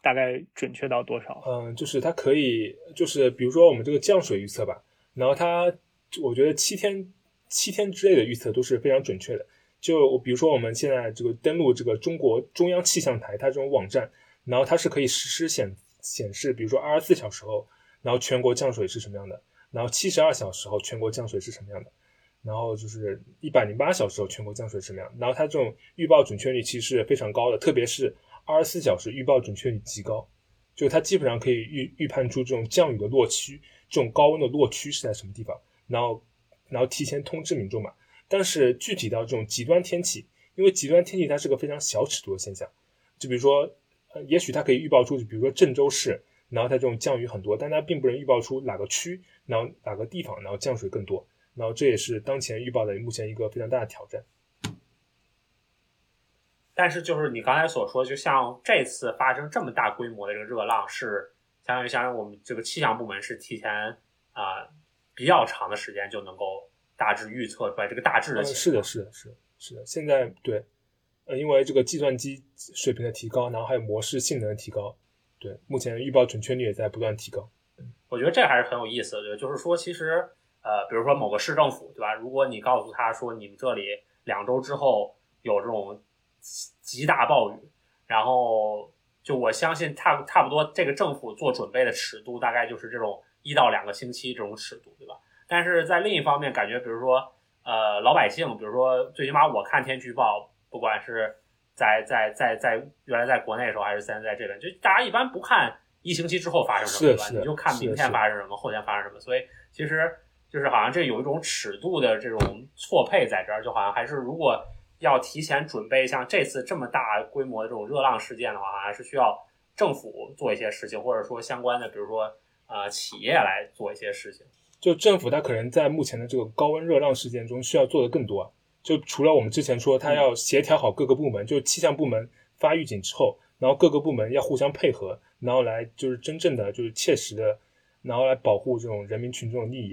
大概准确到多少？嗯，就是它可以，就是比如说我们这个降水预测吧，然后它，我觉得七天七天之内的预测都是非常准确的。就比如说我们现在这个登录这个中国中央气象台它这种网站，然后它是可以实时显显示，比如说二十四小时后，然后全国降水是什么样的，然后七十二小时后全国降水是什么样的，然后就是一百零八小时后全国降水什么样，然后它这种预报准确率其实是非常高的，特别是二十四小时预报准确率极高，就是它基本上可以预预判出这种降雨的落区，这种高温的落区是在什么地方，然后然后提前通知民众嘛。但是具体到这种极端天气，因为极端天气它是个非常小尺度的现象，就比如说，呃，也许它可以预报出，比如说郑州市，然后它这种降雨很多，但它并不能预报出哪个区，然后哪个地方，然后降水更多，然后这也是当前预报的目前一个非常大的挑战。但是就是你刚才所说，就像这次发生这么大规模的这个热浪，是相当于相当于我们这个气象部门是提前啊、呃、比较长的时间就能够。大致预测出来这个大致的情况、呃、是的，是的，是的，是的。现在对，因为这个计算机水平的提高，然后还有模式性能的提高，对，目前预报准确率也在不断提高。我觉得这还是很有意思的，就是说，其实呃，比如说某个市政府，对吧？如果你告诉他说你们这里两周之后有这种极大暴雨，然后就我相信差差不多这个政府做准备的尺度大概就是这种一到两个星期这种尺度，对吧？但是在另一方面，感觉比如说呃老百姓，比如说最起码我看天气预报，不管是在在在在原来在国内的时候，还是现在在这边，就大家一般不看一星期之后发生什么，对吧？你就看明天发生什么，后天发生什么。所以其实就是好像这有一种尺度的这种错配在这儿，就好像还是如果要提前准备像这次这么大规模的这种热浪事件的话，还是需要政府做一些事情，或者说相关的，比如说呃企业来做一些事情。就政府它可能在目前的这个高温热浪事件中需要做的更多。就除了我们之前说，它要协调好各个部门，就气象部门发预警之后，然后各个部门要互相配合，然后来就是真正的就是切实的，然后来保护这种人民群众的利益。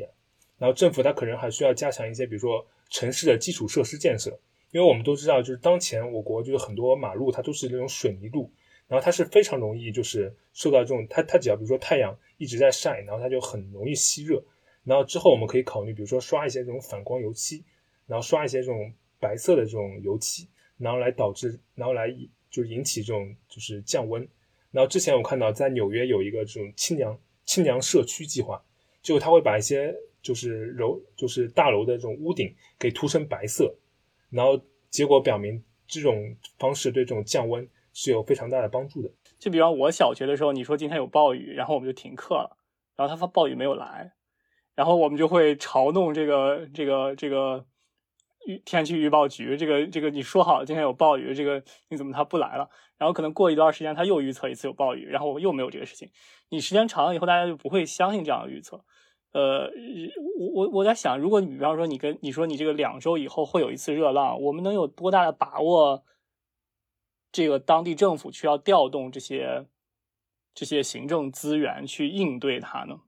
然后政府它可能还需要加强一些，比如说城市的基础设施建设，因为我们都知道，就是当前我国就是很多马路它都是那种水泥路，然后它是非常容易就是受到这种它它只要比如说太阳一直在晒，然后它就很容易吸热。然后之后我们可以考虑，比如说刷一些这种反光油漆。然后刷一些这种白色的这种油漆，然后来导致，然后来就引起这种就是降温。然后之前我看到在纽约有一个这种清凉清凉社区计划，就他会把一些就是楼就是大楼的这种屋顶给涂成白色，然后结果表明这种方式对这种降温是有非常大的帮助的。就比方我小学的时候，你说今天有暴雨，然后我们就停课了，然后他发暴雨没有来，然后我们就会嘲弄这个这个这个。预天气预报局，这个这个你说好今天有暴雨，这个你怎么他不来了？然后可能过一段时间他又预测一次有暴雨，然后又没有这个事情。你时间长了以后，大家就不会相信这样的预测。呃，我我我在想，如果你比方说你跟你说你这个两周以后会有一次热浪，我们能有多大的把握？这个当地政府需要调动这些这些行政资源去应对它呢？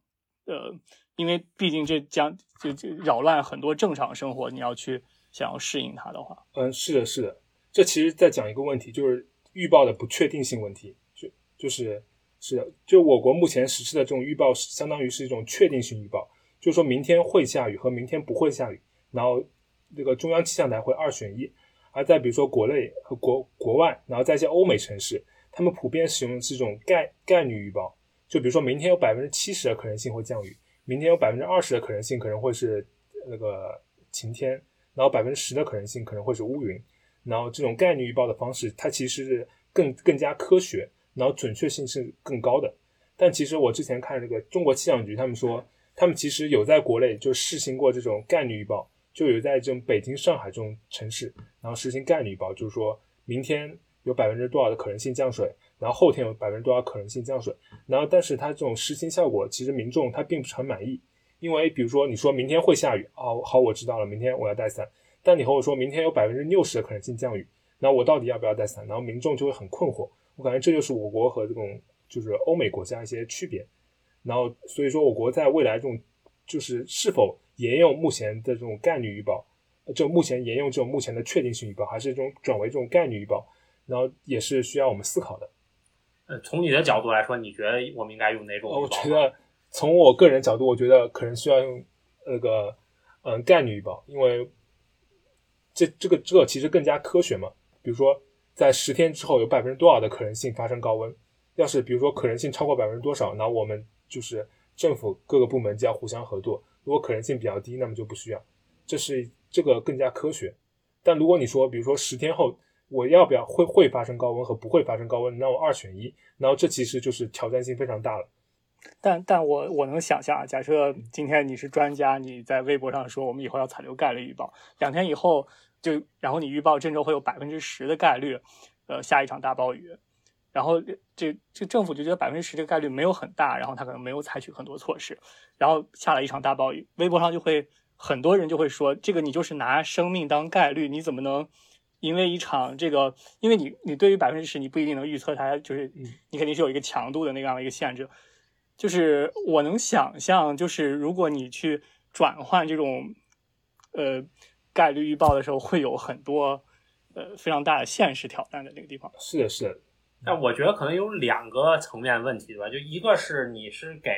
呃，因为毕竟这将就就扰乱很多正常生活，你要去。想要适应它的话，嗯，是的，是的，这其实在讲一个问题，就是预报的不确定性问题，就就是是的，就我国目前实施的这种预报，相当于是一种确定性预报，就是说明天会下雨和明天不会下雨，然后那个中央气象台会二选一，而在比如说国内和国国外，然后在一些欧美城市，他们普遍使用的是这种概概率预报，就比如说明天有百分之七十的可能性会降雨，明天有百分之二十的可能性可能会是那个晴天。然后百分之十的可能性可能会是乌云，然后这种概率预报的方式，它其实是更更加科学，然后准确性是更高的。但其实我之前看这个中国气象局，他们说他们其实有在国内就试行过这种概率预报，就有在这种北京、上海这种城市，然后实行概率预报，就是说明天有百分之多少的可能性降水，然后后天有百分之多少可能性降水，然后但是它这种实行效果，其实民众他并不是很满意。因为比如说你说明天会下雨，哦，好，我知道了，明天我要带伞。但你和我说明天有百分之六十的可能性降雨，那我到底要不要带伞？然后民众就会很困惑。我感觉这就是我国和这种就是欧美国家一些区别。然后所以说我国在未来这种就是是否沿用目前的这种概率预报，就目前沿用这种目前的确定性预报，还是这种转为这种概率预报，然后也是需要我们思考的。呃，从你的角度来说，你觉得我们应该用哪种？我觉得。从我个人角度，我觉得可能需要用那个嗯概率预报，因为这这个这个其实更加科学嘛。比如说，在十天之后有百分之多少的可能性发生高温？要是比如说可能性超过百分之多少，那我们就是政府各个部门就要互相合作。如果可能性比较低，那么就不需要。这是这个更加科学。但如果你说，比如说十天后我要不要会会发生高温和不会发生高温，那我二选一，然后这其实就是挑战性非常大了。但但我我能想象啊，假设今天你是专家，你在微博上说我们以后要采留概率预报，两天以后就然后你预报郑州会有百分之十的概率，呃下一场大暴雨，然后这这政府就觉得百分之十这个概率没有很大，然后他可能没有采取很多措施，然后下了一场大暴雨，微博上就会很多人就会说，这个你就是拿生命当概率，你怎么能因为一场这个，因为你你对于百分之十你不一定能预测它，就是你肯定是有一个强度的那样的一个限制。就是我能想象，就是如果你去转换这种呃概率预报的时候，会有很多呃非常大的现实挑战的那个地方。是的，是的。但我觉得可能有两个层面问题，对吧？就一个是你是给，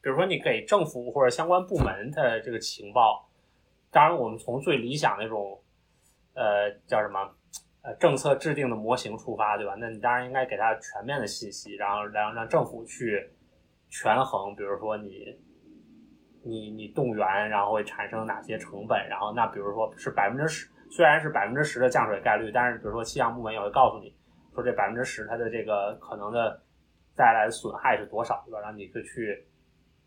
比如说你给政府或者相关部门的这个情报，当然我们从最理想那种呃叫什么呃政策制定的模型出发，对吧？那你当然应该给他全面的信息，然后让让政府去权衡，比如说你你你动员，然后会产生哪些成本，然后那比如说是百分之十，虽然是百分之十的降水概率，但是比如说气象部门也会告诉你说这百分之十它的这个可能的带来的损害是多少，对吧？让你就去。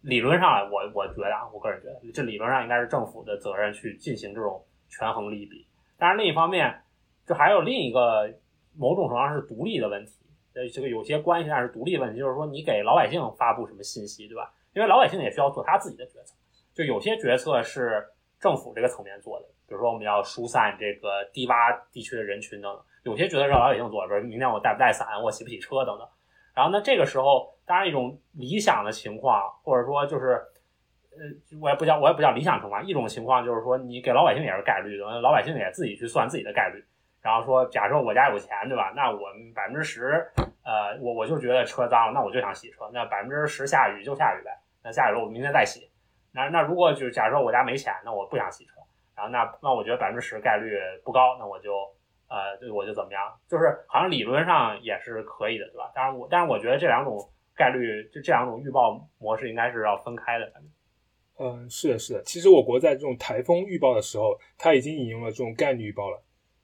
理论上，我我觉得啊，我个人觉得，这理论上应该是政府的责任去进行这种权衡利弊。但是另一方面，这还有另一个某种程度上是独立的问题。呃，这个有些关系上是独立问题，就是说你给老百姓发布什么信息，对吧？因为老百姓也需要做他自己的决策。就有些决策是政府这个层面做的，比如说我们要疏散这个低洼地区的人群等等。有些决策是老百姓做的，比如明天我带不带伞，我洗不洗车等等。然后呢，这个时候。当然，一种理想的情况，或者说就是，呃，我也不叫我也不叫理想情况。一种情况就是说，你给老百姓也是概率的，老百姓也自己去算自己的概率。然后说，假设我家有钱，对吧？那我百分之十，呃，我我就觉得车脏了，那我就想洗车。那百分之十下雨就下雨呗，那下雨了我明天再洗。那那如果就是假设我家没钱，那我不想洗车，然后那那我觉得百分之十概率不高，那我就呃，就我就怎么样？就是好像理论上也是可以的，对吧？当然我但是我觉得这两种。概率就这两种预报模式应该是要分开的。嗯，是的，是的。其实我国在这种台风预报的时候，它已经引用了这种概率预报了，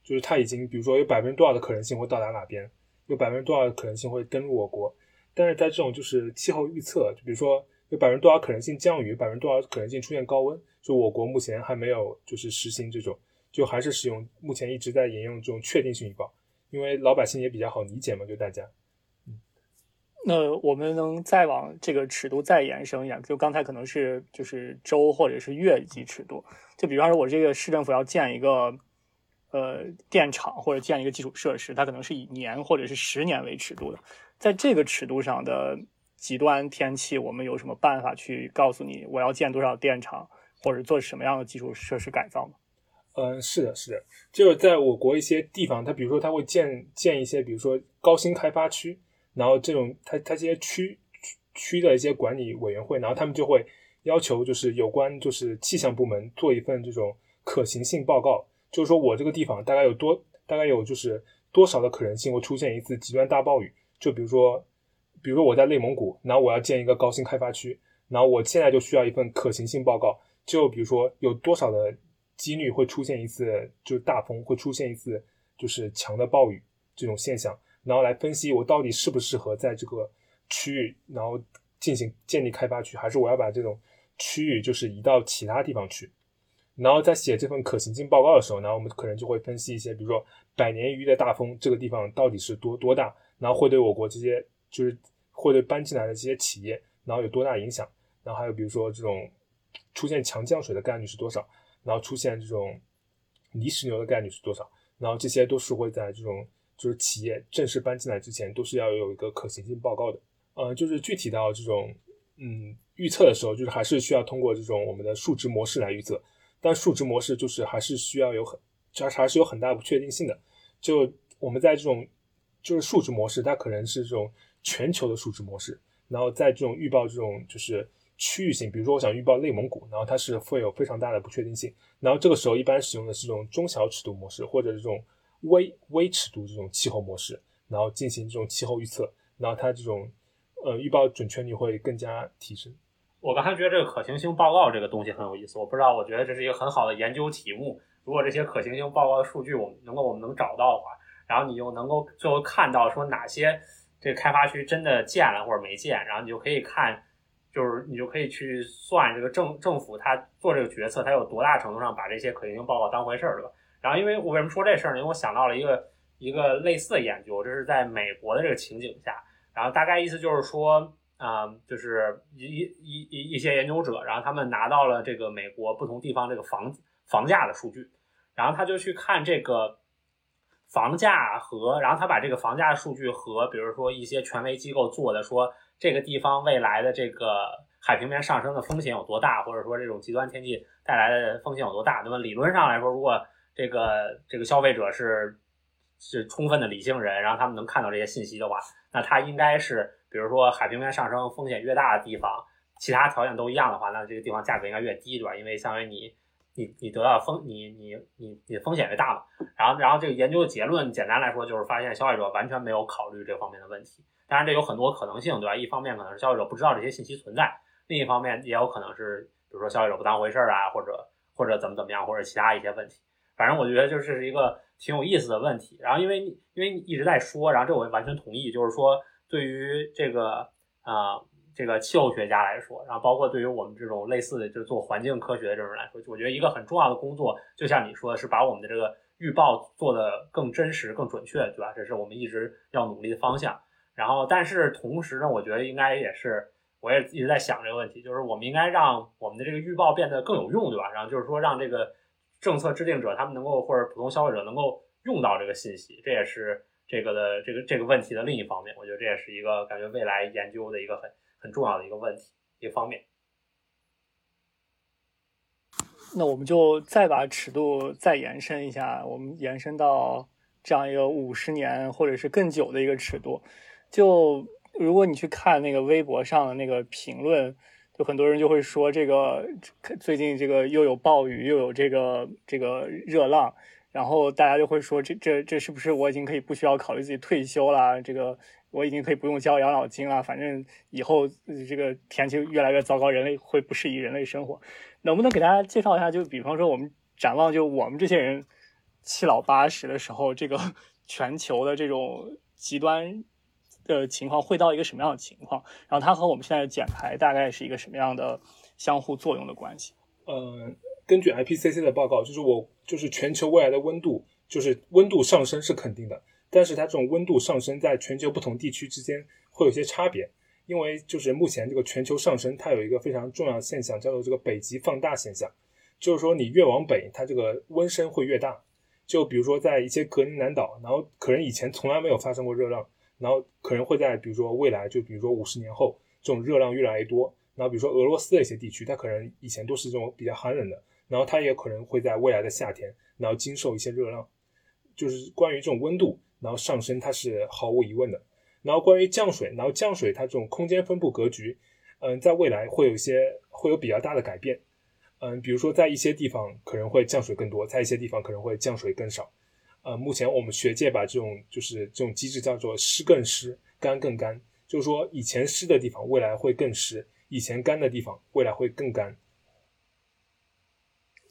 就是它已经比如说有百分之多少的可能性会到达哪边，有百分之多少的可能性会登陆我国。但是在这种就是气候预测，就比如说有百分之多少可能性降雨，百分之多少可能性出现高温，就我国目前还没有就是实行这种，就还是使用目前一直在沿用这种确定性预报，因为老百姓也比较好理解嘛，就大家。嗯那我们能再往这个尺度再延伸一点，就刚才可能是就是州或者是月级尺度，就比方说我这个市政府要建一个呃电厂或者建一个基础设施，它可能是以年或者是十年为尺度的，在这个尺度上的极端天气，我们有什么办法去告诉你我要建多少电厂或者做什么样的基础设施改造吗？嗯，是的，是的，就是在我国一些地方，它比如说它会建建一些，比如说高新开发区。然后这种它它这些区区的一些管理委员会，然后他们就会要求就是有关就是气象部门做一份这种可行性报告，就是说我这个地方大概有多大概有就是多少的可能性会出现一次极端大暴雨，就比如说比如说我在内蒙古，然后我要建一个高新开发区，然后我现在就需要一份可行性报告，就比如说有多少的几率会出现一次就是大风，会出现一次就是强的暴雨这种现象。然后来分析我到底适不适合在这个区域，然后进行建立开发区，还是我要把这种区域就是移到其他地方去。然后在写这份可行性报告的时候，然后我们可能就会分析一些，比如说百年一遇的大风，这个地方到底是多多大，然后会对我国这些就是会对搬进来的这些企业，然后有多大影响。然后还有比如说这种出现强降水的概率是多少，然后出现这种泥石流的概率是多少，然后这些都是会在这种。就是企业正式搬进来之前，都是要有一个可行性报告的。呃，就是具体到这种嗯预测的时候，就是还是需要通过这种我们的数值模式来预测。但数值模式就是还是需要有很，还还是有很大不确定性的。就我们在这种就是数值模式，它可能是这种全球的数值模式。然后在这种预报这种就是区域性，比如说我想预报内蒙古，然后它是会有非常大的不确定性。然后这个时候一般使用的是这种中小尺度模式，或者这种。微微尺度这种气候模式，然后进行这种气候预测，然后它这种呃预报准确率会更加提升。我刚才觉得这个可行性报告这个东西很有意思，我不知道，我觉得这是一个很好的研究题目。如果这些可行性报告的数据我们能够我们能找到的话，然后你又能够最后看到说哪些这开发区真的建了或者没建，然后你就可以看，就是你就可以去算这个政政府他做这个决策，他有多大程度上把这些可行性报告当回事儿，对吧？然后，因为我为什么说这事儿呢？因为我想到了一个一个类似的研究，这是在美国的这个情景下，然后大概意思就是说，啊，就是一一一一些研究者，然后他们拿到了这个美国不同地方这个房房价的数据，然后他就去看这个房价和，然后他把这个房价的数据和，比如说一些权威机构做的，说这个地方未来的这个海平面上升的风险有多大，或者说这种极端天气带来的风险有多大。那么理论上来说，如果这个这个消费者是是充分的理性人，然后他们能看到这些信息的话，那他应该是，比如说海平面上升风险越大的地方，其他条件都一样的话，那这个地方价格应该越低，对吧？因为相当于你你你得到风你你你你风险越大嘛。然后然后这个研究的结论简单来说就是发现消费者完全没有考虑这方面的问题。当然这有很多可能性，对吧？一方面可能是消费者不知道这些信息存在，另一方面也有可能是比如说消费者不当回事儿啊，或者或者怎么怎么样，或者其他一些问题。反正我觉得就是这是一个挺有意思的问题。然后因为因为你一直在说，然后这我完全同意，就是说对于这个啊。这个气候学家来说，然后包括对于我们这种类似的，就是做环境科学的这种人来说，我觉得一个很重要的工作，就像你说的是把我们的这个预报做得更真实、更准确，对吧？这是我们一直要努力的方向。然后，但是同时呢，我觉得应该也是，我也一直在想这个问题，就是我们应该让我们的这个预报变得更有用，对吧？然后就是说，让这个政策制定者他们能够或者普通消费者能够用到这个信息，这也是这个的这个这个问题的另一方面。我觉得这也是一个感觉未来研究的一个很。很重要的一个问题，一方面。那我们就再把尺度再延伸一下，我们延伸到这样一个五十年或者是更久的一个尺度。就如果你去看那个微博上的那个评论，就很多人就会说，这个最近这个又有暴雨，又有这个这个热浪，然后大家就会说，这这这是不是我已经可以不需要考虑自己退休了？这个。我已经可以不用交养老金了，反正以后这个天气越来越糟糕，人类会不适宜人类生活。能不能给大家介绍一下？就比方说，我们展望，就我们这些人七老八十的时候，这个 <laughs> 全球的这种极端的情况会到一个什么样的情况？然后它和我们现在的减排大概是一个什么样的相互作用的关系？呃，根据 IPCC 的报告，就是我就是全球未来的温度，就是温度上升是肯定的。但是它这种温度上升，在全球不同地区之间会有些差别，因为就是目前这个全球上升，它有一个非常重要的现象，叫做这个北极放大现象，就是说你越往北，它这个温升会越大。就比如说在一些格陵兰岛，然后可能以前从来没有发生过热浪，然后可能会在比如说未来，就比如说五十年后，这种热浪越来越多。然后比如说俄罗斯的一些地区，它可能以前都是这种比较寒冷的，然后它也可能会在未来的夏天，然后经受一些热浪。就是关于这种温度。然后上升它是毫无疑问的，然后关于降水，然后降水它这种空间分布格局，嗯，在未来会有一些会有比较大的改变，嗯，比如说在一些地方可能会降水更多，在一些地方可能会降水更少，呃，目前我们学界把这种就是这种机制叫做湿更湿，干更干，就是说以前湿的地方未来会更湿，以前干的地方未来会更干。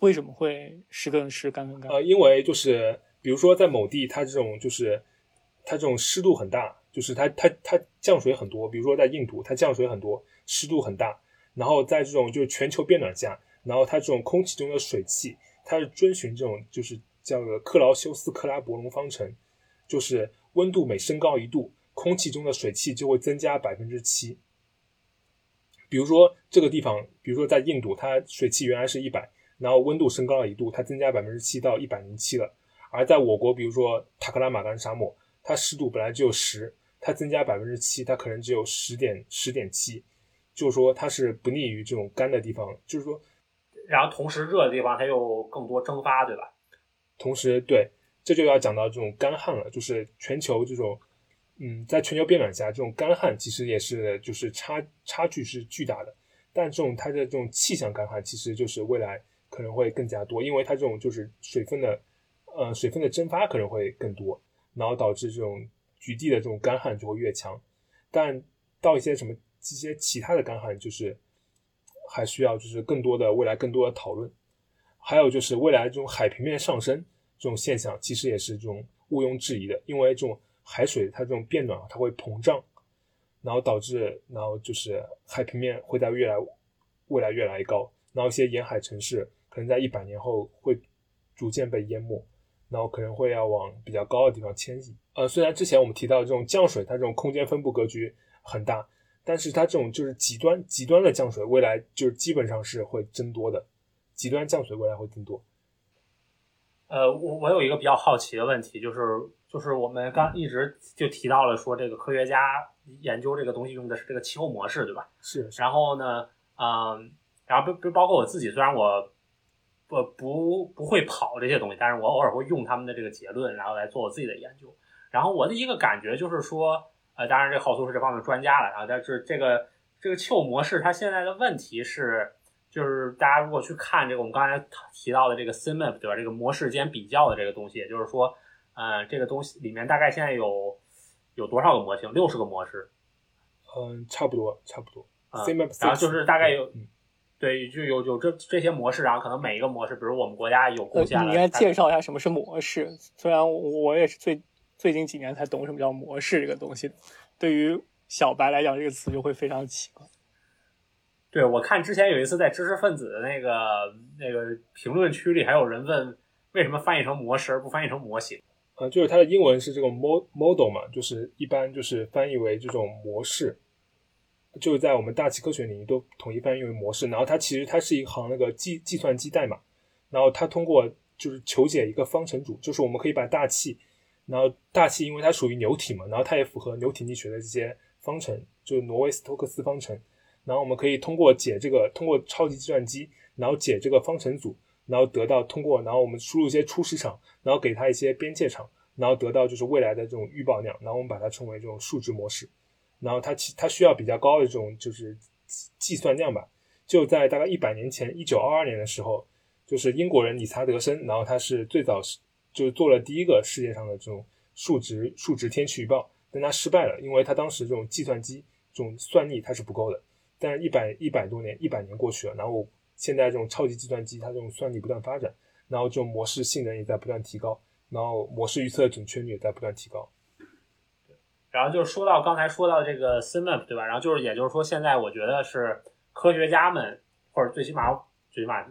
为什么会湿更湿，干更干？呃，因为就是。比如说，在某地，它这种就是它这种湿度很大，就是它它它降水很多。比如说在印度，它降水很多，湿度很大。然后在这种就是全球变暖下，然后它这种空气中的水汽，它是遵循这种就是叫做克劳修斯克拉伯龙方程，就是温度每升高一度，空气中的水汽就会增加百分之七。比如说这个地方，比如说在印度，它水汽原来是一百，然后温度升高了一度，它增加百分之七到一百零七了。而在我国，比如说塔克拉玛干沙漠，它湿度本来只有十，它增加百分之七，它可能只有十点十点七，就是说它是不利于这种干的地方，就是说，然后同时热的地方它又更多蒸发，对吧？同时，对，这就要讲到这种干旱了，就是全球这种，嗯，在全球变暖下，这种干旱其实也是就是差差距是巨大的，但这种它的这种气象干旱其实就是未来可能会更加多，因为它这种就是水分的。呃，水分的蒸发可能会更多，然后导致这种局地的这种干旱就会越强。但到一些什么一些其他的干旱，就是还需要就是更多的未来更多的讨论。还有就是未来这种海平面上升这种现象，其实也是这种毋庸置疑的，因为这种海水它这种变暖，它会膨胀，然后导致然后就是海平面会在越来未来越来越高，然后一些沿海城市可能在一百年后会逐渐被淹没。然后可能会要往比较高的地方迁移。呃，虽然之前我们提到这种降水，它这种空间分布格局很大，但是它这种就是极端极端的降水，未来就是基本上是会增多的。极端降水未来会增多。呃，我我有一个比较好奇的问题，就是就是我们刚一直就提到了说这个科学家研究这个东西用的是这个气候模式，对吧？是。然后呢，嗯，然后不不包括我自己，虽然我。不不不会跑这些东西，但是我偶尔会用他们的这个结论，然后来做我自己的研究。然后我的一个感觉就是说，呃，当然这浩苏是这方面专家了，然后但是这个这个 Q 模式它现在的问题是，就是大家如果去看这个我们刚才提到的这个 SIMAP 对吧？这个模式间比较的这个东西，也就是说，呃，这个东西里面大概现在有有多少个模型？六十个模式。嗯，差不多，差不多。嗯 SIMAP 然后就是大概有嗯对，就有有这这些模式，然后可能每一个模式，比如我们国家有呃贡献了，你应该介绍一下什么是模式。虽然我也是最最近几年才懂什么叫模式这个东西，对于小白来讲，这个词就会非常奇怪。对，我看之前有一次在知识分子的那个那个评论区里，还有人问为什么翻译成模式而不翻译成模型。呃，就是它的英文是这个 mo model 嘛，就是一般就是翻译为这种模式，就是在我们大气科学领域都统一翻译为模式。然后它其实它是一行那个计计算机代码，然后它通过就是求解一个方程组，就是我们可以把大气，然后大气因为它属于流体嘛，然后它也符合流体力学的这些方程，就是挪威斯托克斯方程。然后我们可以通过解这个，通过超级计算机，然后解这个方程组，然后得到通过，然后我们输入一些初始场，然后给它一些边界场，然后得到就是未来的这种预报量，然后我们把它称为这种数值模式。然后它其它需要比较高的这种就是计算量吧。就在大概一百年前，一九二二年的时候，就是英国人理查德森，然后他是最早是就是做了第一个世界上的这种数值数值天气预报，但他失败了，因为他当时这种计算机这种算力它是不够的。但是一百一百多年，一百年过去了，然后现在这种超级计算机它这种算力不断发展，然后这种模式性能也在不断提高，然后模式预测的准确率也在不断提高。然后就是说到刚才说到这个 CIMAP 对吧？然后就是也就是说，现在我觉得是科学家们或者最起码最起码，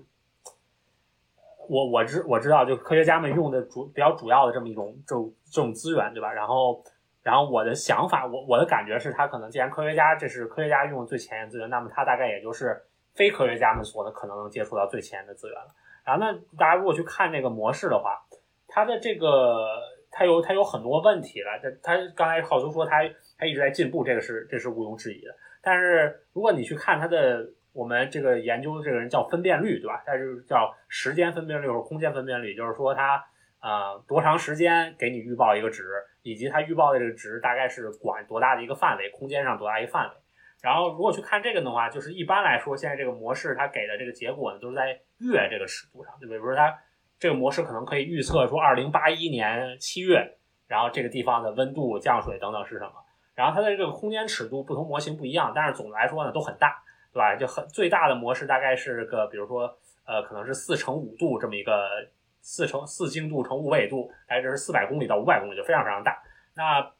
我我知我知道，就科学家们用的主比较主要的这么一种这种这种资源对吧？然后然后我的想法，我我的感觉是，他可能既然科学家这是科学家用的最前沿资源，那么他大概也就是非科学家们所的可能能接触到最前沿的资源了。然后那大家如果去看这个模式的话，它的这个它有它有很多问题了。这它刚才浩叔说它它一直在进步，这个是这是毋庸置疑的。但是如果你去看它的我们这个研究的这个人叫分辨率，对吧？它是叫时间分辨率或者空间分辨率，就是说它呃多长时间给你预报一个值，以及它预报的这个值大概是管多大的一个范围，空间上多大一个范围。然后如果去看这个的话，就是一般来说，现在这个模式它给的这个结果呢，都是在月这个尺度上，就？比如说它这个模式可能可以预测出二零八一年七月，然后这个地方的温度、降水等等是什么。然后它的这个空间尺度不同模型不一样，但是总的来说呢都很大，对吧？就很最大的模式大概是个，比如说呃，可能是四乘五度这么一个四乘四经度乘五纬度，大概这是四百公里到五百公里，就非常非常大。那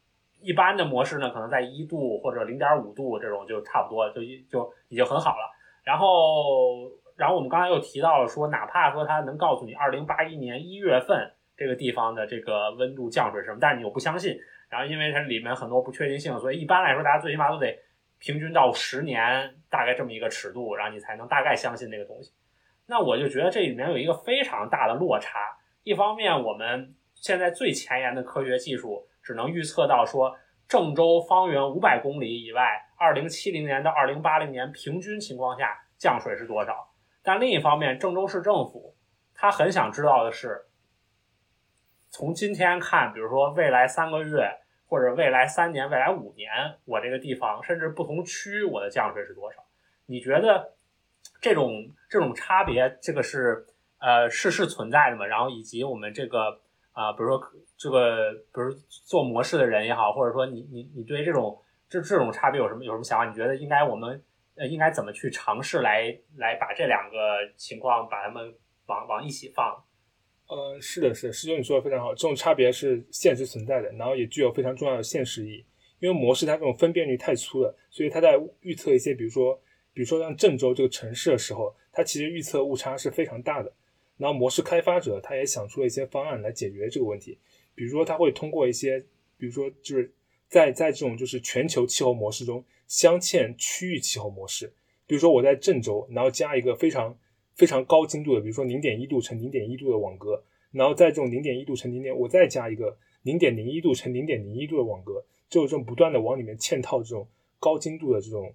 一般的模式呢，可能在一度或者零点五度这种就差不多，就就已经很好了。然后，然后我们刚才又提到了说，哪怕说它能告诉你二零八一年一月份这个地方的这个温度降水什么，但是你又不相信。然后，因为它里面很多不确定性，所以一般来说，大家最起码都得平均到十年，大概这么一个尺度，然后你才能大概相信这个东西。那我就觉得这里面有一个非常大的落差。一方面，我们现在最前沿的科学技术只能预测到说郑州方圆五百公里以外，二零七零年到二零八零年平均情况下降水是多少。但另一方面，郑州市政府他很想知道的是，从今天看，比如说未来三个月，或者未来三年、未来五年，我这个地方甚至不同区我的降水是多少？你觉得这种这种差别，这个是呃是是存在的吗？然后以及我们这个啊、比如说这个，比如做模式的人也好，或者说你你你对这种这这种差别有什么有什么想法？你觉得应该我们呃应该怎么去尝试来来把这两个情况把它们往往一起放？呃，是的，是，师兄你说的非常好，这种差别是现实存在的，然后也具有非常重要的现实意义。因为模式它这种分辨率太粗了，所以它在预测一些，比如说，比如说像郑州这个城市的时候，它其实预测误差是非常大的。然后模式开发者他也想出了一些方案来解决这个问题，比如说他会通过一些，比如说就是在在这种就是全球气候模式中镶嵌区域气候模式，比如说我在郑州，然后加一个非常非常高精度的，比如说零点一度乘零点一度的网格，然后在这种零点一度乘零点，我再加一个零点零一度乘零点零一度的网格，就这种不断的往里面嵌套这种高精度的这种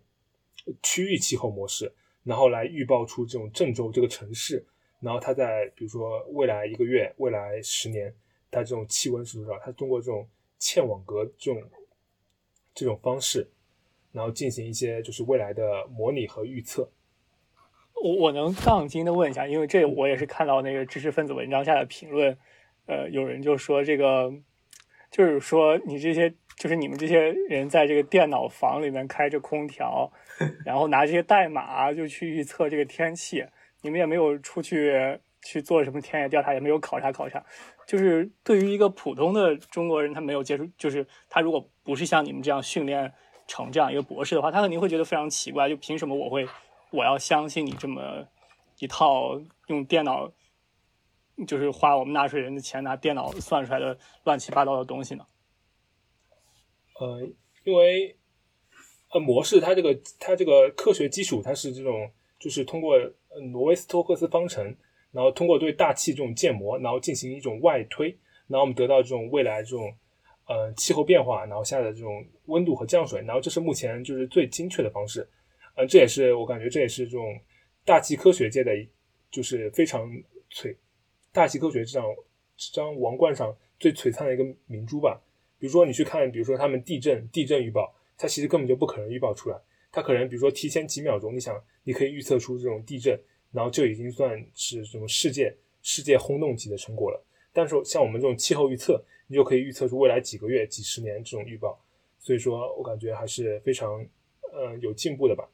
区域气候模式，然后来预报出这种郑州这个城市。然后它在比如说未来一个月、未来十年，它这种气温是多少？它通过这种嵌网格这种这种方式，然后进行一些就是未来的模拟和预测。我我能杠精的问一下，因为这我也是看到那个知识分子文章下的评论，呃，有人就说这个，就是说你这些，就是你们这些人在这个电脑房里面开着空调，<laughs> 然后拿这些代码就去预测这个天气，你们也没有出去去做什么田野调查，也没有考察考察，就是对于一个普通的中国人，他没有接触，就是他如果不是像你们这样训练成这样一个博士的话，他肯定会觉得非常奇怪，就凭什么我会？我要相信你这么一套用电脑，就是花我们纳税人的钱拿电脑算出来的乱七八糟的东西呢？呃，因为呃模式它这个它这个科学基础它是这种，就是通过挪威斯托克斯方程，然后通过对大气这种建模，然后进行一种外推，然后我们得到这种未来这种呃气候变化，然后下的这种温度和降水，然后这是目前就是最精确的方式。呃，这也是我感觉，这也是这种大气科学界的，就是非常璀大气科学这张这张王冠上最璀璨的一个明珠吧。比如说，你去看，比如说他们地震地震预报，它其实根本就不可能预报出来。它可能比如说提前几秒钟，你想你可以预测出这种地震，然后就已经算是这种世界世界轰动级的成果了。但是像我们这种气候预测，你就可以预测出未来几个月、几十年这种预报。所以说我感觉还是非常呃有进步的吧。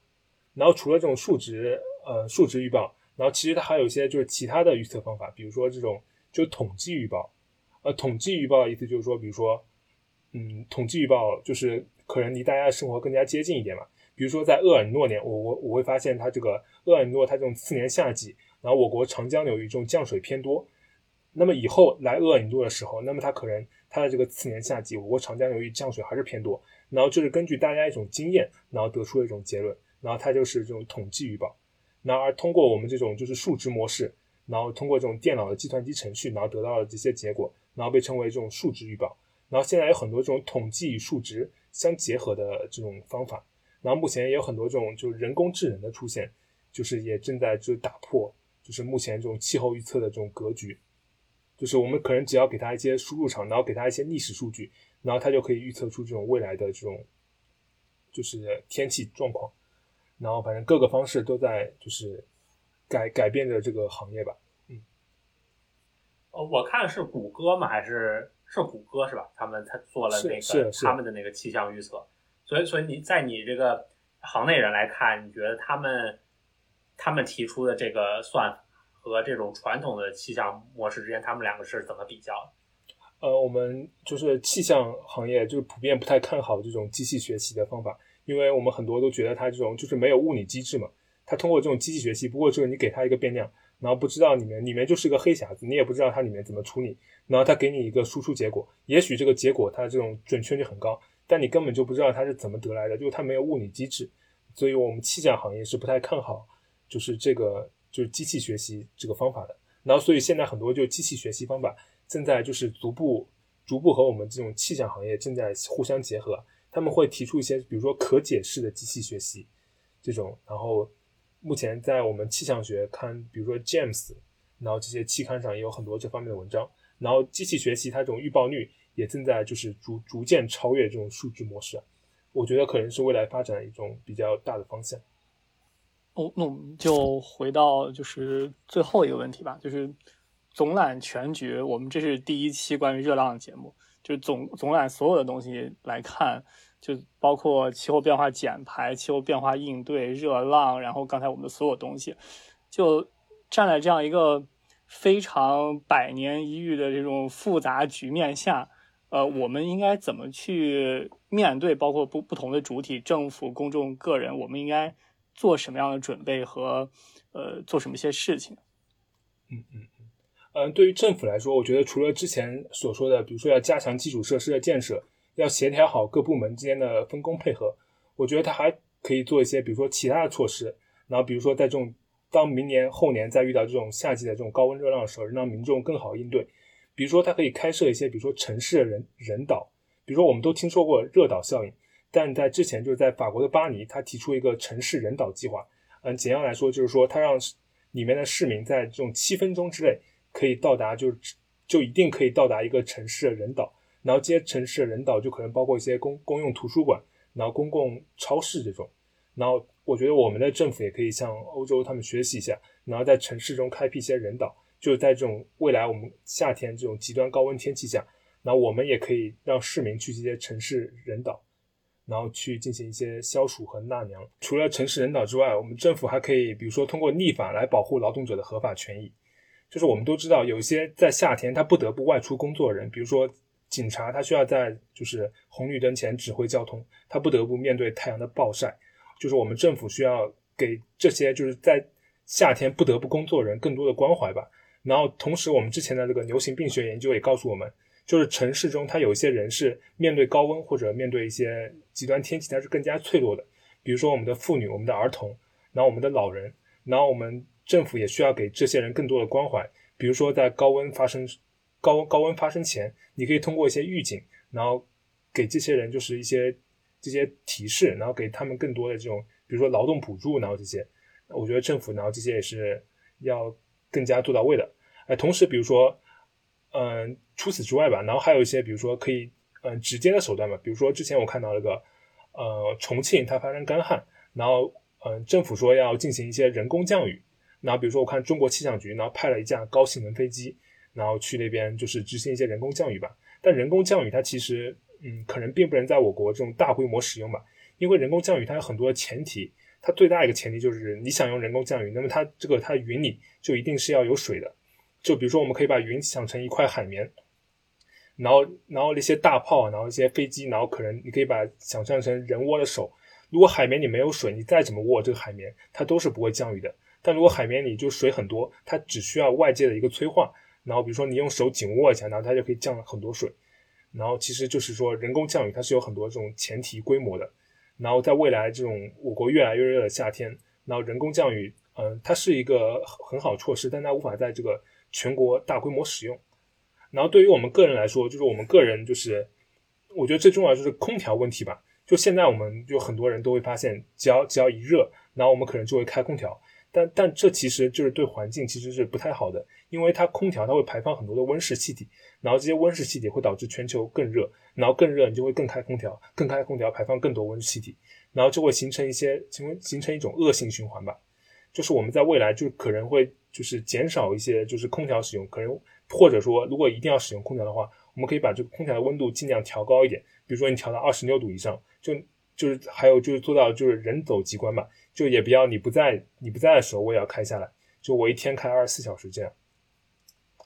然后除了这种数值，呃，数值预报，然后其实它还有一些就是其他的预测方法，比如说这种就统计预报，呃，统计预报的意思就是说，比如说，嗯，统计预报就是可能离大家的生活更加接近一点嘛。比如说在厄尔诺年，我我我会发现它这个厄尔诺它这种次年夏季，然后我国长江流域这种降水偏多，那么以后来厄尔尼诺的时候，那么它可能它的这个次年夏季，我国长江流域降水还是偏多，然后就是根据大家一种经验，然后得出的一种结论。然后它就是这种统计预报，然而通过我们这种就是数值模式，然后通过这种电脑的计算机程序，然后得到了这些结果，然后被称为这种数值预报。然后现在有很多这种统计与数值相结合的这种方法，然后目前也有很多这种就是人工智能的出现，就是也正在就打破就是目前这种气候预测的这种格局，就是我们可能只要给它一些输入场，然后给它一些历史数据，然后它就可以预测出这种未来的这种就是天气状况。然后反正各个方式都在就是改改变着这个行业吧，嗯，呃，我看是谷歌嘛，还是是谷歌是吧？他们他做了那个他们的那个气象预测，所以所以你在你这个行内人来看，你觉得他们他们提出的这个算法和这种传统的气象模式之间，他们两个是怎么比较？呃，我们就是气象行业就是普遍不太看好这种机器学习的方法。因为我们很多都觉得它这种就是没有物理机制嘛，它通过这种机器学习，不过就是你给它一个变量，然后不知道里面里面就是个黑匣子，你也不知道它里面怎么处理，然后它给你一个输出结果，也许这个结果它这种准确率很高，但你根本就不知道它是怎么得来的，就是它没有物理机制，所以我们气象行业是不太看好，就是这个就是机器学习这个方法的。然后所以现在很多就机器学习方法正在就是逐步逐步和我们这种气象行业正在互相结合。他们会提出一些，比如说可解释的机器学习这种，然后目前在我们气象学刊，比如说 James，然后这些期刊上也有很多这方面的文章。然后机器学习它这种预报率也正在就是逐逐渐超越这种数据模式，我觉得可能是未来发展一种比较大的方向。哦，那我们就回到就是最后一个问题吧，就是总揽全局。我们这是第一期关于热浪的节目。就总总揽所有的东西来看，就包括气候变化减排、气候变化应对、热浪，然后刚才我们的所有东西，就站在这样一个非常百年一遇的这种复杂局面下，呃，我们应该怎么去面对？包括不不同的主体、政府、公众、个人，我们应该做什么样的准备和呃做什么些事情？嗯嗯。嗯，对于政府来说，我觉得除了之前所说的，比如说要加强基础设施的建设，要协调好各部门之间的分工配合，我觉得他还可以做一些，比如说其他的措施。然后，比如说在这种当明年后年再遇到这种夏季的这种高温热浪的时候，让民众更好应对。比如说，他可以开设一些，比如说城市的人人岛。比如说，我们都听说过热岛效应，但在之前就是在法国的巴黎，他提出一个城市人岛计划。嗯，简要来说就是说，他让里面的市民在这种七分钟之内。可以到达，就是就一定可以到达一个城市的人岛，然后这些城市的人岛就可能包括一些公公用图书馆，然后公共超市这种，然后我觉得我们的政府也可以向欧洲他们学习一下，然后在城市中开辟一些人岛，就是在这种未来我们夏天这种极端高温天气下，那我们也可以让市民去这些城市人岛，然后去进行一些消暑和纳凉。除了城市人岛之外，我们政府还可以比如说通过立法来保护劳动者的合法权益。就是我们都知道，有一些在夏天他不得不外出工作的人，比如说警察，他需要在就是红绿灯前指挥交通，他不得不面对太阳的暴晒。就是我们政府需要给这些就是在夏天不得不工作人更多的关怀吧。然后同时，我们之前的这个流行病学研究也告诉我们，就是城市中它有一些人是面对高温或者面对一些极端天气，它是更加脆弱的。比如说我们的妇女、我们的儿童，然后我们的老人，然后我们。政府也需要给这些人更多的关怀，比如说在高温发生高高温发生前，你可以通过一些预警，然后给这些人就是一些这些提示，然后给他们更多的这种，比如说劳动补助，然后这些，我觉得政府然后这些也是要更加做到位的。哎，同时比如说，嗯，除此之外吧，然后还有一些比如说可以嗯直接的手段吧，比如说之前我看到那个呃重庆它发生干旱，然后嗯政府说要进行一些人工降雨。然后比如说，我看中国气象局，然后派了一架高性能飞机，然后去那边就是执行一些人工降雨吧。但人工降雨它其实，嗯，可能并不能在我国这种大规模使用吧，因为人工降雨它有很多的前提，它最大一个前提就是你想用人工降雨，那么它这个它云里就一定是要有水的。就比如说，我们可以把云想成一块海绵，然后然后那些大炮，然后一些飞机，然后可能你可以把想象成人握的手。如果海绵里没有水，你再怎么握这个海绵，它都是不会降雨的。但如果海绵里就水很多，它只需要外界的一个催化，然后比如说你用手紧握一下，然后它就可以降很多水。然后其实就是说人工降雨它是有很多这种前提规模的。然后在未来这种我国越来越热的夏天，然后人工降雨，嗯，它是一个很好措施，但它无法在这个全国大规模使用。然后对于我们个人来说，就是我们个人就是我觉得最重要就是空调问题吧。就现在我们就很多人都会发现，只要只要一热，然后我们可能就会开空调。但但这其实就是对环境其实是不太好的，因为它空调它会排放很多的温室气体，然后这些温室气体会导致全球更热，然后更热你就会更开空调，更开空调排放更多温室气体，然后就会形成一些形形成一种恶性循环吧。就是我们在未来就可能会就是减少一些就是空调使用，可能或者说如果一定要使用空调的话，我们可以把这个空调的温度尽量调高一点，比如说你调到二十六度以上，就就是还有就是做到就是人走极关嘛。就也不要你不在你不在的时候，我也要开下来。就我一天开二十四小时这样。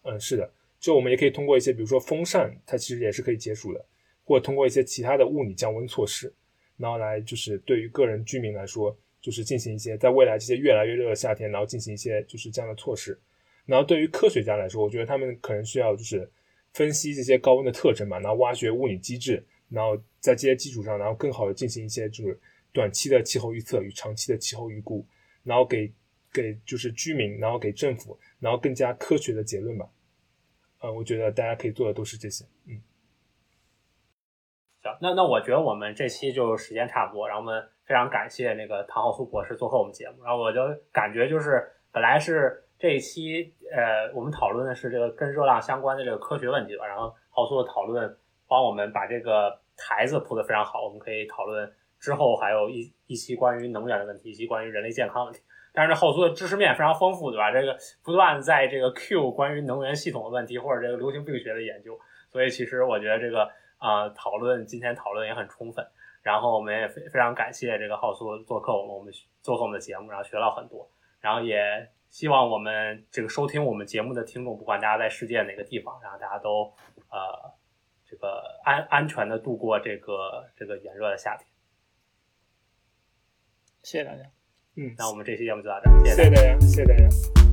嗯，是的。就我们也可以通过一些，比如说风扇，它其实也是可以解暑的，或者通过一些其他的物理降温措施，然后来就是对于个人居民来说，就是进行一些在未来这些越来越热的夏天，然后进行一些就是这样的措施。然后对于科学家来说，我觉得他们可能需要就是分析这些高温的特征嘛，然后挖掘物理机制，然后在这些基础上，然后更好的进行一些就是。短期的气候预测与长期的气候预估，然后给给就是居民，然后给政府，然后更加科学的结论吧。呃，我觉得大家可以做的都是这些。嗯，行，那那我觉得我们这期就时间差不多，然后我们非常感谢那个唐浩苏博士做客我们节目，然后我就感觉就是本来是这一期呃我们讨论的是这个跟热量相关的这个科学问题吧，然后浩苏的讨论帮我们把这个台子铺的非常好，我们可以讨论。之后还有一一期关于能源的问题，以及关于人类健康问题。但是后苏的知识面非常丰富，对吧？这个不断在这个 Q 关于能源系统的问题，或者这个流行病学的研究。所以其实我觉得这个啊讨论今天讨论也很充分。然后我们也非非常感谢这个浩苏做客我们我们做客我们的节目，然后学到很多。然后也希望我们这个收听我们节目的听众，不管大家在世界哪个地方，然后大家都呃这个安安全的度过这个这个炎热的夏天。谢谢大家，嗯，那我们这期节目就到这，谢谢大家，谢谢大家。